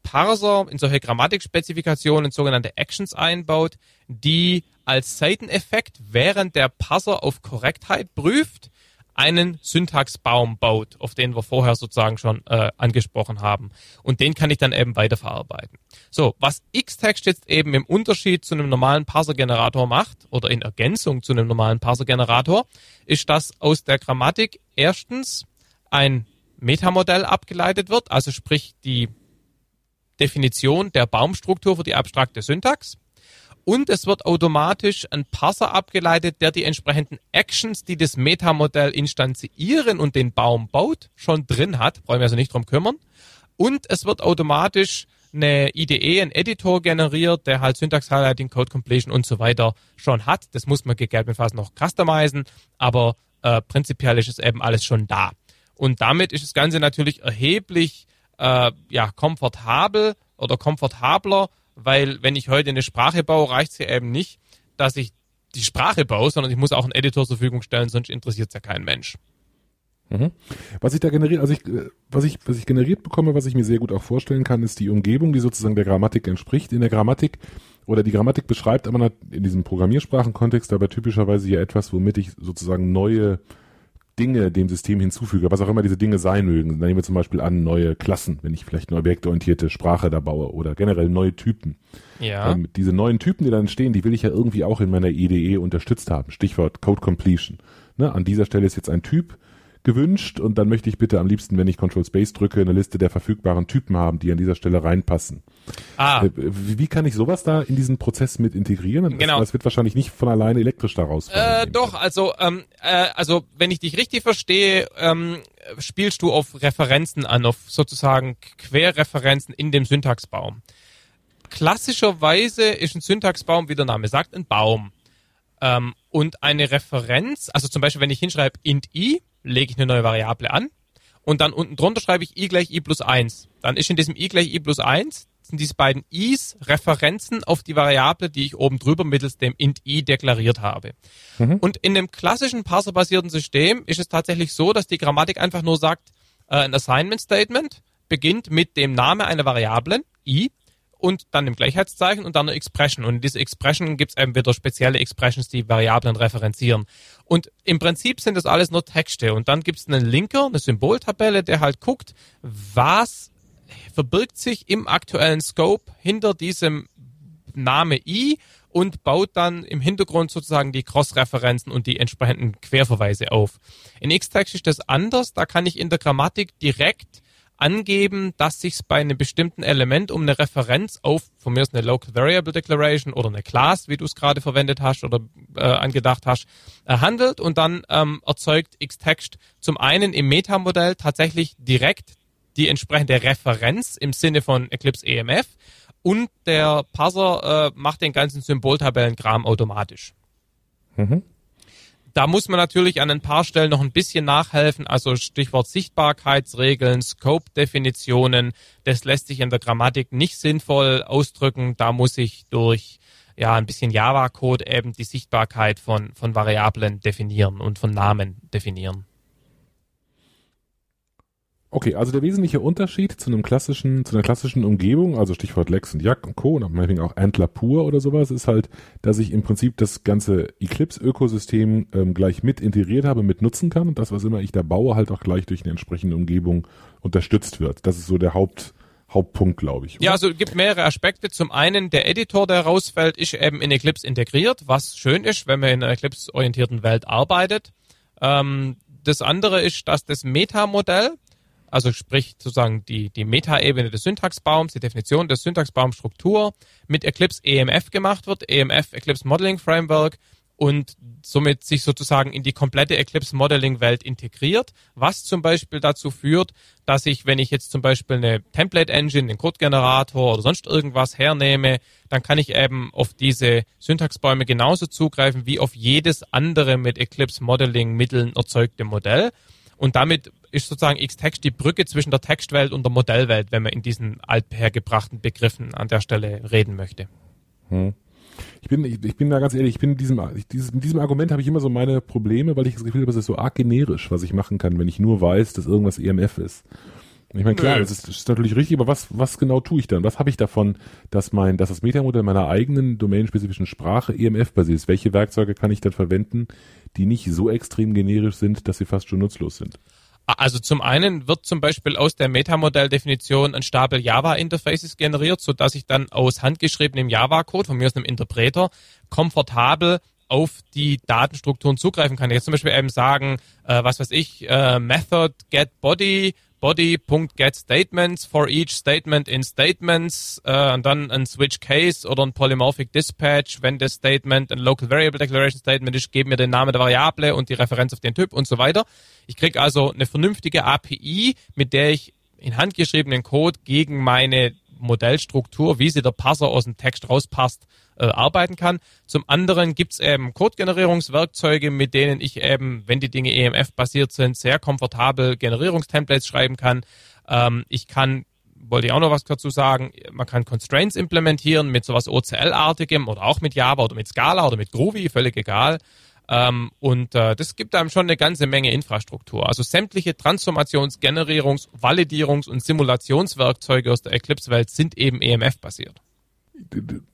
Parser, in solche Grammatikspezifikationen sogenannte Actions einbaut, die als Seiteneffekt, während der Parser auf Korrektheit prüft, einen Syntaxbaum baut, auf den wir vorher sozusagen schon äh, angesprochen haben. Und den kann ich dann eben weiterverarbeiten. So, was Xtext jetzt eben im Unterschied zu einem normalen Parser-Generator macht oder in Ergänzung zu einem normalen Parser-Generator, ist, dass aus der Grammatik erstens ein Metamodell abgeleitet wird, also sprich die Definition der Baumstruktur für die abstrakte Syntax und es wird automatisch ein Parser abgeleitet, der die entsprechenden Actions, die das Metamodell instanzieren und den Baum baut, schon drin hat. Brauchen wir also nicht drum kümmern. Und es wird automatisch eine IDE, ein Editor generiert, der halt Syntax Highlighting, Code Completion und so weiter schon hat. Das muss man gegebenenfalls noch customizen, aber äh, prinzipiell ist es eben alles schon da. Und damit ist das Ganze natürlich erheblich äh, ja, komfortabel oder komfortabler weil wenn ich heute eine Sprache baue, reicht es ja eben nicht, dass ich die Sprache baue, sondern ich muss auch einen Editor zur Verfügung stellen, sonst interessiert es ja kein Mensch. Mhm. Was ich da generiert, also ich, äh, was ich, was ich generiert bekomme, was ich mir sehr gut auch vorstellen kann, ist die Umgebung, die sozusagen der Grammatik entspricht. In der Grammatik oder die Grammatik beschreibt aber in diesem Programmiersprachenkontext aber typischerweise ja etwas, womit ich sozusagen neue Dinge dem System hinzufüge, was auch immer diese Dinge sein mögen. Dann nehmen wir zum Beispiel an neue Klassen, wenn ich vielleicht eine objektorientierte Sprache da baue oder generell neue Typen. Ja. Ähm, diese neuen Typen, die dann entstehen, die will ich ja irgendwie auch in meiner IDE unterstützt haben. Stichwort Code Completion. Ne? An dieser Stelle ist jetzt ein Typ, gewünscht und dann möchte ich bitte am liebsten, wenn ich Control Space drücke, eine Liste der verfügbaren Typen haben, die an dieser Stelle reinpassen. Ah. Äh, wie kann ich sowas da in diesen Prozess mit integrieren? Genau. Das, das wird wahrscheinlich nicht von alleine elektrisch daraus. Äh, doch, also ähm, äh, also wenn ich dich richtig verstehe, ähm, spielst du auf Referenzen an, auf sozusagen Querreferenzen in dem Syntaxbaum. Klassischerweise ist ein Syntaxbaum, wie der Name sagt, ein Baum. Ähm, und eine Referenz, also zum Beispiel, wenn ich hinschreibe int i, lege ich eine neue Variable an und dann unten drunter schreibe ich i gleich i plus eins. Dann ist in diesem i gleich i plus eins sind diese beiden i's Referenzen auf die Variable, die ich oben drüber mittels dem int i deklariert habe. Mhm. Und in dem klassischen parserbasierten System ist es tatsächlich so, dass die Grammatik einfach nur sagt, äh, ein Assignment Statement beginnt mit dem Name einer Variablen i und dann dem Gleichheitszeichen und dann eine Expression. Und in dieser Expression gibt es eben wieder spezielle Expressions, die Variablen referenzieren. Und im Prinzip sind das alles nur Texte. Und dann gibt es einen Linker, eine Symboltabelle, der halt guckt, was verbirgt sich im aktuellen Scope hinter diesem Name i und baut dann im Hintergrund sozusagen die Cross-Referenzen und die entsprechenden Querverweise auf. In Xtext ist das anders, da kann ich in der Grammatik direkt angeben, dass sich bei einem bestimmten Element um eine Referenz auf, von mir ist eine Local Variable Declaration oder eine Class, wie du es gerade verwendet hast oder äh, angedacht hast, äh, handelt und dann ähm, erzeugt Xtext zum einen im Metamodell tatsächlich direkt die entsprechende Referenz im Sinne von Eclipse EMF und der Parser äh, macht den ganzen Symboltabellenkram automatisch. Mhm. Da muss man natürlich an ein paar Stellen noch ein bisschen nachhelfen, also Stichwort Sichtbarkeitsregeln, Scope-Definitionen, das lässt sich in der Grammatik nicht sinnvoll ausdrücken. Da muss ich durch ja ein bisschen Java-Code eben die Sichtbarkeit von, von Variablen definieren und von Namen definieren. Okay, also der wesentliche Unterschied zu einem klassischen, zu einer klassischen Umgebung, also Stichwort Lex und Jack und Co. und meinetwegen auch Antler pur oder sowas, ist halt, dass ich im Prinzip das ganze Eclipse-Ökosystem ähm, gleich mit integriert habe, mit nutzen kann und das, was immer ich da baue, halt auch gleich durch eine entsprechende Umgebung unterstützt wird. Das ist so der Haupt, Hauptpunkt, glaube ich. Oder? Ja, also es gibt mehrere Aspekte. Zum einen, der Editor, der rausfällt, ist eben in Eclipse integriert, was schön ist, wenn man in einer Eclipse-orientierten Welt arbeitet. Ähm, das andere ist, dass das Metamodell, also sprich sozusagen die, die Metaebene des Syntaxbaums, die Definition der Syntaxbaumstruktur. Mit Eclipse EMF gemacht wird, EMF Eclipse Modeling Framework. Und somit sich sozusagen in die komplette Eclipse Modeling Welt integriert, was zum Beispiel dazu führt, dass ich, wenn ich jetzt zum Beispiel eine Template Engine, den Codegenerator oder sonst irgendwas hernehme, dann kann ich eben auf diese Syntaxbäume genauso zugreifen wie auf jedes andere mit Eclipse Modeling Mitteln erzeugte Modell. Und damit ist sozusagen Xtext die Brücke zwischen der Textwelt und der Modellwelt, wenn man in diesen althergebrachten Begriffen an der Stelle reden möchte. Hm. Ich bin, ich, ich, bin da ganz ehrlich, ich bin in diesem, dieses, mit diesem Argument habe ich immer so meine Probleme, weil ich das Gefühl habe, es ist so arg generisch, was ich machen kann, wenn ich nur weiß, dass irgendwas EMF ist. Ich meine, klar, das ist, das ist, natürlich richtig, aber was, was genau tue ich dann? Was habe ich davon, dass mein, dass das Metamodell meiner eigenen domänenspezifischen Sprache EMF-basiert ist? Welche Werkzeuge kann ich dann verwenden, die nicht so extrem generisch sind, dass sie fast schon nutzlos sind? Also zum einen wird zum Beispiel aus der Metamodell-Definition ein Stapel Java-Interfaces generiert, so dass ich dann aus handgeschriebenem Java-Code, von mir aus einem Interpreter, komfortabel auf die Datenstrukturen zugreifen kann. Jetzt zum Beispiel eben sagen, äh, was weiß ich, äh, Method get body body.getStatements for each statement in statements äh, und dann ein switch case oder ein polymorphic dispatch, wenn das Statement ein local variable declaration statement ist, geben mir den Namen der Variable und die Referenz auf den Typ und so weiter. Ich kriege also eine vernünftige API, mit der ich in handgeschriebenen Code gegen meine Modellstruktur, wie sie der Parser aus dem Text rauspasst, äh, arbeiten kann. Zum anderen gibt's eben Code-Generierungswerkzeuge, mit denen ich eben, wenn die Dinge EMF-basiert sind, sehr komfortabel Generierungstemplates schreiben kann. Ähm, ich kann wollte ich auch noch was dazu sagen. Man kann Constraints implementieren mit sowas OCL-artigem oder auch mit Java oder mit Scala oder mit Groovy, völlig egal. Ähm, und äh, das gibt einem schon eine ganze Menge Infrastruktur. Also sämtliche Transformations-, Generierungs-, Validierungs- und Simulationswerkzeuge aus der Eclipse-Welt sind eben EMF-basiert.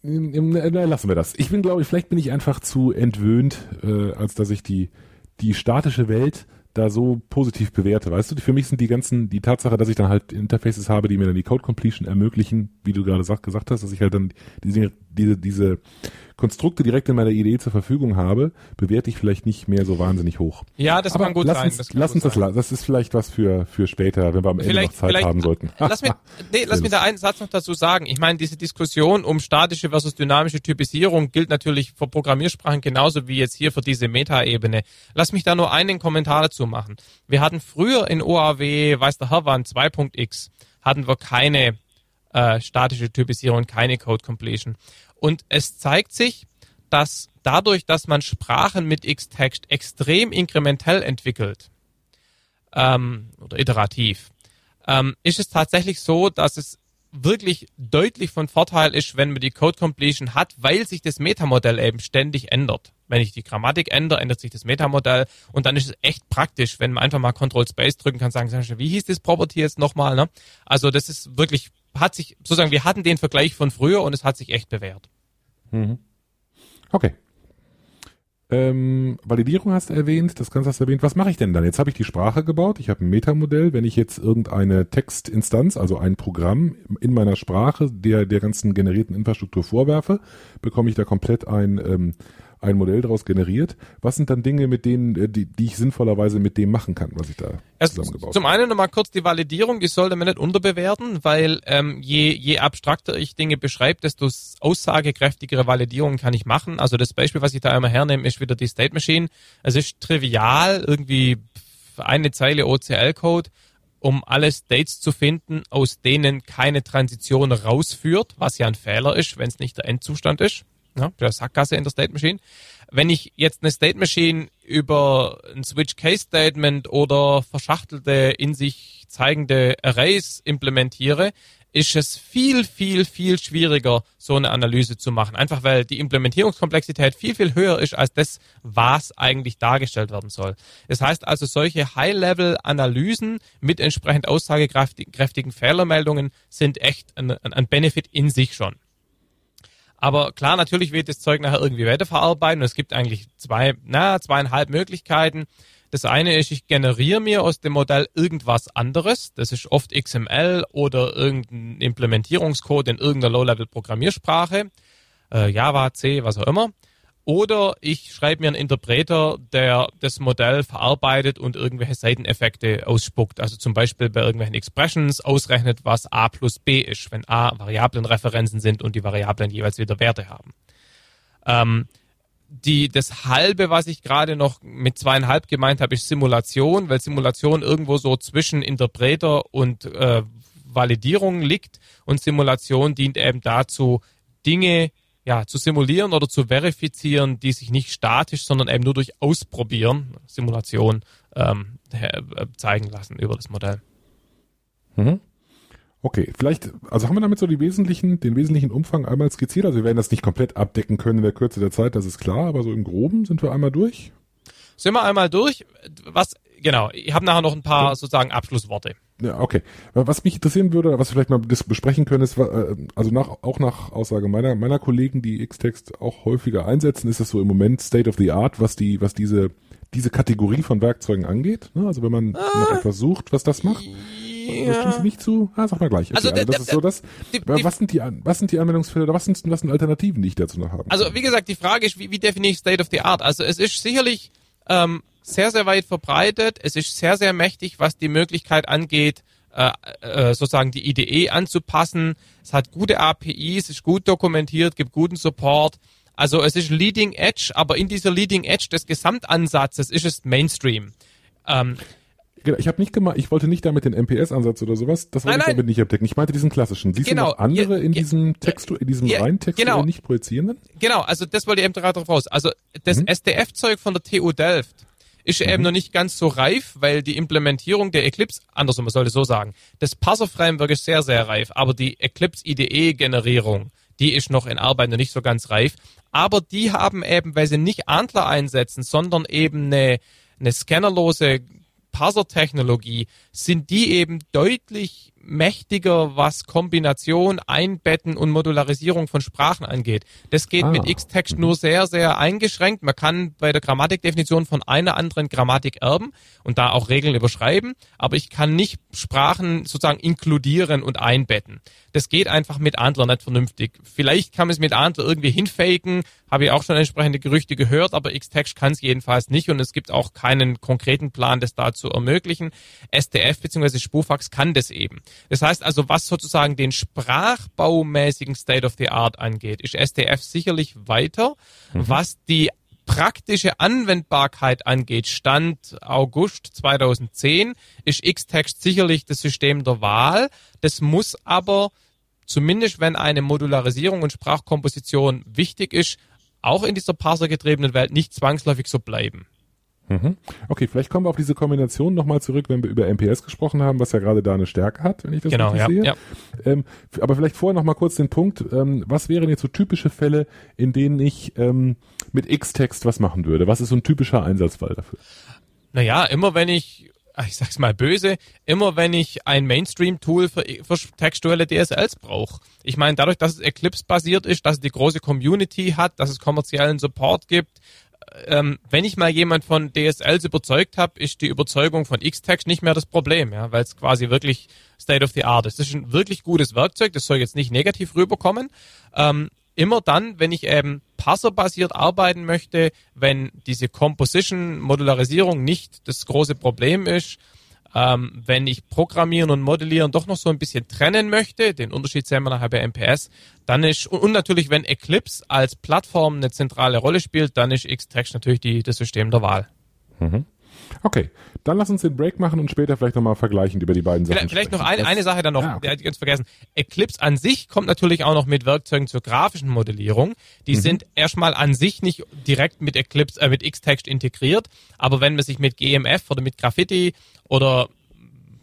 Lassen wir das. Ich bin, glaube ich, vielleicht bin ich einfach zu entwöhnt, äh, als dass ich die, die statische Welt da so positiv bewerte. Weißt du, für mich sind die ganzen, die Tatsache, dass ich dann halt Interfaces habe, die mir dann die Code Completion ermöglichen, wie du gerade gesagt hast, dass ich halt dann diese, diese, diese Konstrukte direkt in meiner Idee zur Verfügung habe, bewerte ich vielleicht nicht mehr so wahnsinnig hoch. Ja, das Aber kann gut lass sein. Uns, das lass uns das, sein. das ist vielleicht was für, für später, wenn wir am Ende noch Zeit haben sollten. lass mir, nee, lass mir da einen Satz noch dazu sagen. Ich meine, diese Diskussion um statische versus dynamische Typisierung gilt natürlich für Programmiersprachen genauso wie jetzt hier für diese Metaebene. Lass mich da nur einen Kommentar dazu machen. Wir hatten früher in OAW, weiß der Herr wann, 2.x, hatten wir keine äh, statische Typisierung, keine Code Completion. Und es zeigt sich, dass dadurch, dass man Sprachen mit Xtext extrem inkrementell entwickelt ähm, oder iterativ, ähm, ist es tatsächlich so, dass es wirklich deutlich von Vorteil ist, wenn man die Code Completion hat, weil sich das Metamodell eben ständig ändert. Wenn ich die Grammatik ändere, ändert sich das Metamodell und dann ist es echt praktisch, wenn man einfach mal Control Space drücken kann, sagen, wie hieß das Property jetzt nochmal? Ne? Also das ist wirklich hat sich, sozusagen, wir hatten den Vergleich von früher und es hat sich echt bewährt. Mhm. Okay. Ähm, Validierung hast du erwähnt, das Ganze hast du erwähnt. Was mache ich denn dann? Jetzt habe ich die Sprache gebaut, ich habe ein Metamodell. Wenn ich jetzt irgendeine Textinstanz, also ein Programm in meiner Sprache der, der ganzen generierten Infrastruktur vorwerfe, bekomme ich da komplett ein, ähm, ein Modell daraus generiert. Was sind dann Dinge, mit denen, äh, die, die ich sinnvollerweise mit dem machen kann, was ich da Erst zusammengebaut habe? Zum einen nochmal kurz die Validierung, die sollte man nicht unterbewerten, weil ähm, je, je abstrakter ich Dinge beschreibe, desto aussagekräftigere Validierungen kann ich machen. Also das Beispiel, was ich da immer hernehme, ist wieder die State Machine. Es ist trivial, irgendwie eine Zeile OCL-Code um alle States zu finden, aus denen keine Transition rausführt, was ja ein Fehler ist, wenn es nicht der Endzustand ist ja, der Sackgasse in der State Machine. Wenn ich jetzt eine State Machine über ein Switch Case Statement oder verschachtelte in sich zeigende Arrays implementiere, ist es viel, viel, viel schwieriger, so eine Analyse zu machen. Einfach weil die Implementierungskomplexität viel, viel höher ist als das, was eigentlich dargestellt werden soll. Das heißt also, solche High-Level-Analysen mit entsprechend aussagekräftigen Fehlermeldungen sind echt ein, ein Benefit in sich schon. Aber klar, natürlich wird das Zeug nachher irgendwie weiterverarbeiten und es gibt eigentlich zwei, na, zweieinhalb Möglichkeiten. Das eine ist, ich generiere mir aus dem Modell irgendwas anderes. Das ist oft XML oder irgendein Implementierungscode in irgendeiner Low-Level-Programmiersprache. Äh, Java, C, was auch immer. Oder ich schreibe mir einen Interpreter, der das Modell verarbeitet und irgendwelche Seiteneffekte ausspuckt. Also zum Beispiel bei irgendwelchen Expressions ausrechnet, was a plus b ist, wenn a Variablenreferenzen sind und die Variablen jeweils wieder Werte haben. Ähm, die, das halbe, was ich gerade noch mit zweieinhalb gemeint habe, ist Simulation, weil Simulation irgendwo so zwischen Interpreter und äh, Validierung liegt und Simulation dient eben dazu, Dinge ja, zu simulieren oder zu verifizieren, die sich nicht statisch, sondern eben nur durch Ausprobieren, Simulation, ähm, äh, zeigen lassen über das Modell. Mhm. Okay, vielleicht, also haben wir damit so die wesentlichen, den wesentlichen Umfang einmal skizziert. Also wir werden das nicht komplett abdecken können in der Kürze der Zeit, das ist klar, aber so im Groben sind wir einmal durch. Sind wir einmal durch? Was, genau, ich habe nachher noch ein paar sozusagen Abschlussworte. Ja, okay. Was mich interessieren würde, was wir vielleicht mal besprechen können, ist, äh, also nach, auch nach Aussage meiner, meiner Kollegen, die X-Text auch häufiger einsetzen, ist es so im Moment State of the Art, was die, was diese, diese Kategorie von Werkzeugen angeht. Ne? Also wenn man ah, nach etwas sucht, was das macht. Ja. Stimmst du nicht zu? Ah, sag mal gleich. Okay, also, also das ist so das. Die, die, was sind die, was sind die Anwendungsfälle oder was sind, was sind Alternativen, die ich dazu noch habe? Also wie gesagt, die Frage ist, wie, wie definiere ich State of the Art? Also es ist sicherlich ähm, sehr, sehr weit verbreitet. Es ist sehr, sehr mächtig, was die Möglichkeit angeht, äh, äh, sozusagen die IDE anzupassen. Es hat gute APIs, ist gut dokumentiert, gibt guten Support. Also es ist Leading Edge, aber in dieser Leading Edge des Gesamtansatzes ist es Mainstream. Ähm, Genau, ich habe nicht gemacht, ich wollte nicht damit den MPS-Ansatz oder sowas, das wollte nein, ich damit nicht abdecken. Ich meinte diesen klassischen. Siehst genau, du noch andere ja, in diesem Text, in diesem ja, reinen Text genau, nicht projizierenden? Genau, also das wollte ich eben drauf raus. Also das mhm. SDF-Zeug von der TU Delft ist mhm. eben noch nicht ganz so reif, weil die Implementierung der Eclipse, andersrum, man sollte so sagen, das Parser-Framework ist sehr, sehr reif, aber die Eclipse IDE-Generierung, die ist noch in Arbeit noch nicht so ganz reif. Aber die haben eben, weil sie nicht Antler einsetzen, sondern eben eine, eine scannerlose Parser-Technologie, sind die eben deutlich mächtiger, was Kombination, Einbetten und Modularisierung von Sprachen angeht. Das geht ah. mit Xtext nur sehr, sehr eingeschränkt. Man kann bei der Grammatikdefinition von einer anderen Grammatik erben und da auch Regeln überschreiben, aber ich kann nicht Sprachen sozusagen inkludieren und einbetten. Das geht einfach mit Antler nicht vernünftig. Vielleicht kann man es mit Antler irgendwie hinfaken, habe ich auch schon entsprechende Gerüchte gehört, aber Xtext kann es jedenfalls nicht und es gibt auch keinen konkreten Plan, das da zu ermöglichen. STF bzw. Spufax kann das eben. Das heißt also, was sozusagen den sprachbaumäßigen State of the Art angeht, ist STF sicherlich weiter. Mhm. Was die praktische Anwendbarkeit angeht, Stand August 2010, ist Xtext sicherlich das System der Wahl. Das muss aber zumindest wenn eine Modularisierung und Sprachkomposition wichtig ist, auch in dieser parsergetriebenen Welt nicht zwangsläufig so bleiben. Mhm. Okay, vielleicht kommen wir auf diese Kombination nochmal zurück, wenn wir über MPS gesprochen haben, was ja gerade da eine Stärke hat, wenn ich das genau, richtig ja, sehe. Ja. Ähm, aber vielleicht vorher nochmal kurz den Punkt, ähm, was wären jetzt so typische Fälle, in denen ich ähm, mit X-Text was machen würde? Was ist so ein typischer Einsatzfall dafür? Naja, immer wenn ich ich sag's mal böse, immer wenn ich ein Mainstream-Tool für, für, textuelle DSLs brauche. Ich meine, dadurch, dass es Eclipse-basiert ist, dass es die große Community hat, dass es kommerziellen Support gibt, ähm, wenn ich mal jemand von DSLs überzeugt habe, ist die Überzeugung von Xtext nicht mehr das Problem, ja, weil es quasi wirklich State of the Art ist. Das ist ein wirklich gutes Werkzeug, das soll jetzt nicht negativ rüberkommen. Ähm, immer dann, wenn ich eben parserbasiert arbeiten möchte, wenn diese Composition-Modularisierung nicht das große Problem ist, ähm, wenn ich Programmieren und Modellieren doch noch so ein bisschen trennen möchte, den Unterschied sehen wir nachher bei MPS, dann ist, und natürlich, wenn Eclipse als Plattform eine zentrale Rolle spielt, dann ist Xtext natürlich die, das System der Wahl. Mhm. Okay, dann lass uns den Break machen und später vielleicht nochmal vergleichen über die beiden Sachen. Vielleicht, vielleicht noch eine, eine Sache dann noch, ja, okay. die ganz vergessen. Eclipse an sich kommt natürlich auch noch mit Werkzeugen zur grafischen Modellierung. Die mhm. sind erstmal an sich nicht direkt mit Eclipse, äh, mit Xtext integriert, aber wenn man sich mit GMF oder mit Graffiti oder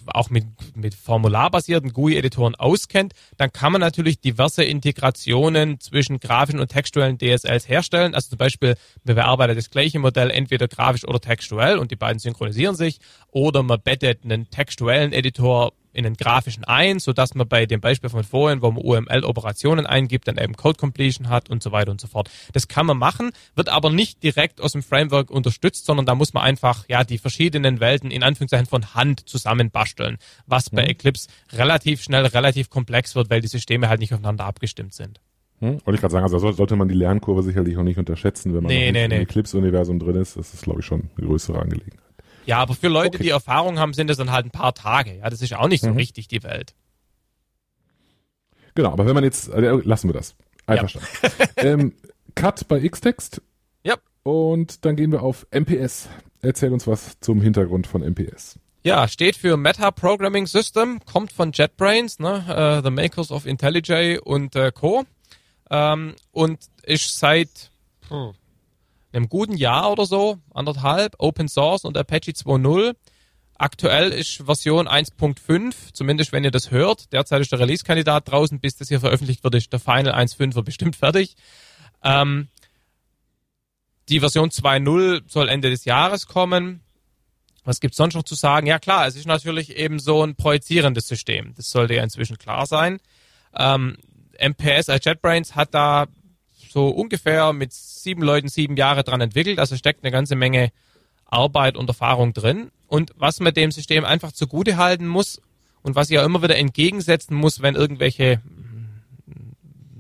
auch mit, mit formularbasierten GUI-Editoren auskennt, dann kann man natürlich diverse Integrationen zwischen grafischen und textuellen DSLs herstellen. Also zum Beispiel, man bearbeitet das gleiche Modell entweder grafisch oder textuell und die beiden synchronisieren sich oder man bettet einen textuellen Editor in den grafischen ein, so dass man bei dem Beispiel von vorhin, wo man UML-Operationen eingibt, dann eben Code Completion hat und so weiter und so fort. Das kann man machen, wird aber nicht direkt aus dem Framework unterstützt, sondern da muss man einfach ja die verschiedenen Welten in Anführungszeichen von Hand zusammenbasteln, was bei mhm. Eclipse relativ schnell relativ komplex wird, weil die Systeme halt nicht aufeinander abgestimmt sind. Hm? Wollte ich gerade sagen, also sollte man die Lernkurve sicherlich noch nicht unterschätzen, wenn man nee, nee, nee. im Eclipse-Universum drin ist. Das ist, glaube ich, schon eine größere Angelegenheit. Ja, aber für Leute, okay. die Erfahrung haben, sind es dann halt ein paar Tage. Ja, das ist auch nicht so mhm. richtig die Welt. Genau, aber wenn man jetzt, äh, lassen wir das. Einverstanden. Ja. ähm, Cut bei Xtext. Ja. Und dann gehen wir auf MPS. Erzähl uns was zum Hintergrund von MPS. Ja, steht für Meta Programming System, kommt von JetBrains, ne, uh, the makers of IntelliJ und uh, Co. Ähm, und ist seit, einem guten Jahr oder so, anderthalb, Open Source und Apache 2.0. Aktuell ist Version 1.5, zumindest wenn ihr das hört. Derzeit ist der Release-Kandidat draußen, bis das hier veröffentlicht wird, ist der Final 1.5er bestimmt fertig. Ähm, die Version 2.0 soll Ende des Jahres kommen. Was gibt's sonst noch zu sagen? Ja klar, es ist natürlich eben so ein projizierendes System. Das sollte ja inzwischen klar sein. Ähm, MPS JetBrains hat da so ungefähr mit sieben Leuten sieben Jahre dran entwickelt. Also steckt eine ganze Menge Arbeit und Erfahrung drin. Und was man dem System einfach zugute halten muss und was ich auch immer wieder entgegensetzen muss, wenn irgendwelche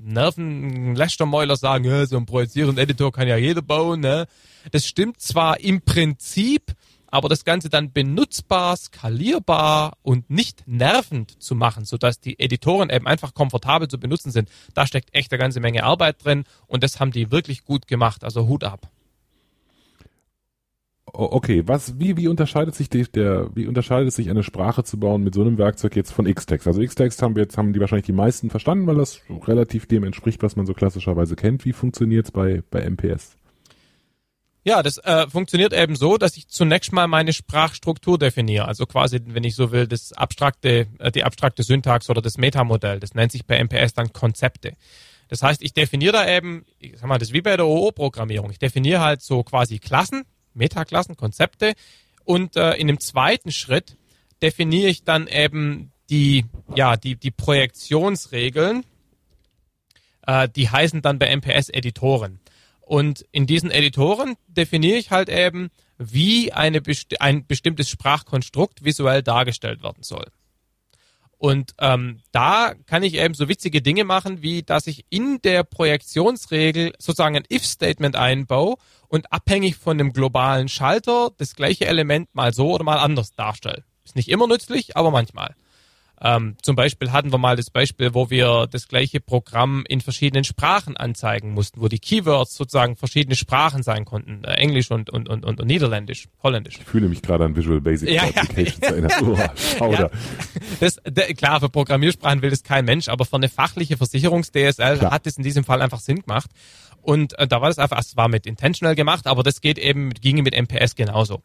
Nerven-Lästermäuler sagen, ja, so ein projizierenden Editor kann ja jeder bauen. Ne? Das stimmt zwar im Prinzip, aber das Ganze dann benutzbar, skalierbar und nicht nervend zu machen, sodass die Editoren eben einfach komfortabel zu benutzen sind, da steckt echt eine ganze Menge Arbeit drin und das haben die wirklich gut gemacht, also Hut ab. Okay, was, wie, wie unterscheidet sich die, der, wie unterscheidet sich eine Sprache zu bauen mit so einem Werkzeug jetzt von Xtext? Also Xtext haben wir jetzt, haben die wahrscheinlich die meisten verstanden, weil das relativ dem entspricht, was man so klassischerweise kennt. Wie funktioniert es bei, bei MPS? Ja, das äh, funktioniert eben so, dass ich zunächst mal meine Sprachstruktur definiere. Also quasi, wenn ich so will, das abstrakte, äh, die abstrakte Syntax oder das Metamodell. Das nennt sich bei MPS dann Konzepte. Das heißt, ich definiere da eben, ich sag mal, das ist wie bei der OO-Programmierung. Ich definiere halt so quasi Klassen, Metaklassen, Konzepte und äh, in dem zweiten Schritt definiere ich dann eben die, ja, die, die Projektionsregeln. Äh, die heißen dann bei MPS Editoren. Und in diesen Editoren definiere ich halt eben, wie eine besti ein bestimmtes Sprachkonstrukt visuell dargestellt werden soll. Und ähm, da kann ich eben so witzige Dinge machen, wie dass ich in der Projektionsregel sozusagen ein if-Statement einbaue und abhängig von dem globalen Schalter das gleiche Element mal so oder mal anders darstelle. Ist nicht immer nützlich, aber manchmal. Ähm, zum Beispiel hatten wir mal das Beispiel, wo wir das gleiche Programm in verschiedenen Sprachen anzeigen mussten, wo die Keywords sozusagen verschiedene Sprachen sein konnten, äh, Englisch und, und, und, und, Niederländisch, Holländisch. Ich fühle mich gerade an Visual Basic ja, Applications ja, erinnert. Oh, ja, das, de, klar, für Programmiersprachen will das kein Mensch, aber für eine fachliche Versicherungs-DSL hat es in diesem Fall einfach Sinn gemacht. Und äh, da war das einfach, es war mit Intentional gemacht, aber das geht eben, ging mit MPS genauso.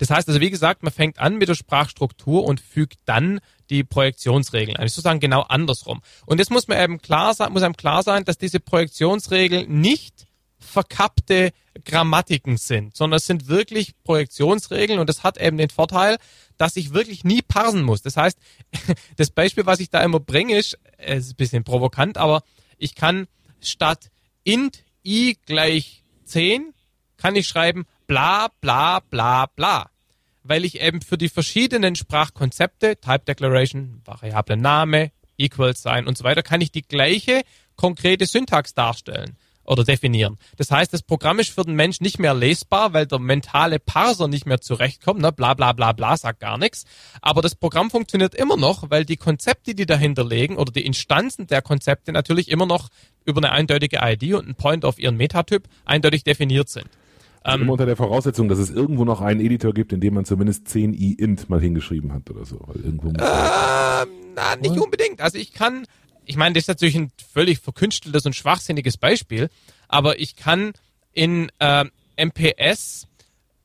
Das heißt also, wie gesagt, man fängt an mit der Sprachstruktur und fügt dann die Projektionsregeln ein. Sozusagen genau andersrum. Und jetzt muss man eben klar sein, muss einem klar sein, dass diese Projektionsregeln nicht verkappte Grammatiken sind, sondern es sind wirklich Projektionsregeln und das hat eben den Vorteil, dass ich wirklich nie parsen muss. Das heißt, das Beispiel, was ich da immer bringe, ist, es ist ein bisschen provokant, aber ich kann statt int i gleich 10 kann ich schreiben bla bla bla bla. Weil ich eben für die verschiedenen Sprachkonzepte, Type Declaration, variable Name, Equals sein und so weiter, kann ich die gleiche konkrete Syntax darstellen oder definieren. Das heißt, das Programm ist für den Mensch nicht mehr lesbar, weil der mentale Parser nicht mehr zurechtkommt, ne? bla bla bla bla, sagt gar nichts. Aber das Programm funktioniert immer noch, weil die Konzepte, die dahinter liegen oder die Instanzen der Konzepte natürlich immer noch über eine eindeutige ID und einen Point auf ihren Metatyp eindeutig definiert sind. Also ähm, immer unter der Voraussetzung, dass es irgendwo noch einen Editor gibt, in dem man zumindest 10 i int mal hingeschrieben hat oder so. Weil irgendwo äh, na, nicht unbedingt. Also ich kann ich meine, das ist natürlich ein völlig verkünsteltes und schwachsinniges Beispiel, aber ich kann in äh, MPS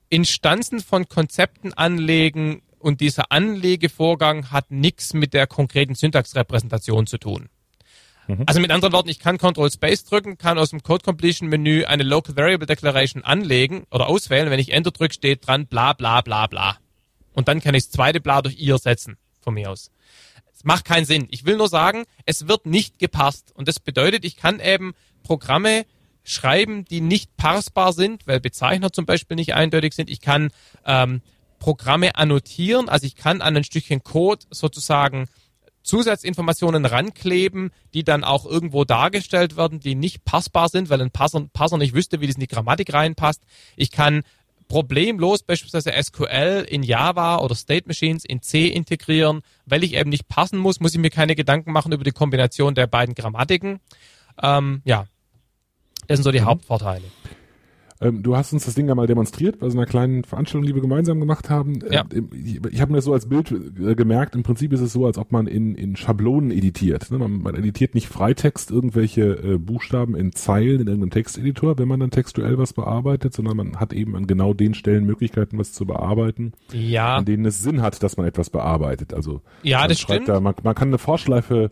Instanzen von Konzepten anlegen und dieser Anlegevorgang hat nichts mit der konkreten Syntaxrepräsentation zu tun. Mhm. Also mit anderen Worten, ich kann Control Space drücken, kann aus dem Code Completion Menü eine Local Variable Declaration anlegen oder auswählen. Wenn ich Enter drücke, steht dran bla bla bla bla. Und dann kann ich das zweite bla durch ihr setzen, von mir aus macht keinen Sinn. Ich will nur sagen, es wird nicht gepasst. Und das bedeutet, ich kann eben Programme schreiben, die nicht parsbar sind, weil Bezeichner zum Beispiel nicht eindeutig sind. Ich kann ähm, Programme annotieren, also ich kann an ein Stückchen Code sozusagen Zusatzinformationen rankleben, die dann auch irgendwo dargestellt werden, die nicht passbar sind, weil ein Passer, Passer nicht wüsste, wie das in die Grammatik reinpasst. Ich kann problemlos beispielsweise SQL in Java oder State Machines in C integrieren. Weil ich eben nicht passen muss, muss ich mir keine Gedanken machen über die Kombination der beiden Grammatiken. Ähm, ja, das sind so die mhm. Hauptvorteile. Ähm, du hast uns das Ding ja mal demonstriert bei so einer kleinen Veranstaltung, die wir gemeinsam gemacht haben. Ja. Ähm, ich, ich habe mir das so als Bild äh, gemerkt. Im Prinzip ist es so, als ob man in, in Schablonen editiert. Ne? Man, man, editiert nicht Freitext, irgendwelche äh, Buchstaben in Zeilen in irgendeinem Texteditor, wenn man dann textuell was bearbeitet, sondern man hat eben an genau den Stellen Möglichkeiten, was zu bearbeiten, ja. an denen es Sinn hat, dass man etwas bearbeitet. Also ja, das stimmt. Da, man, man kann eine Vorschleife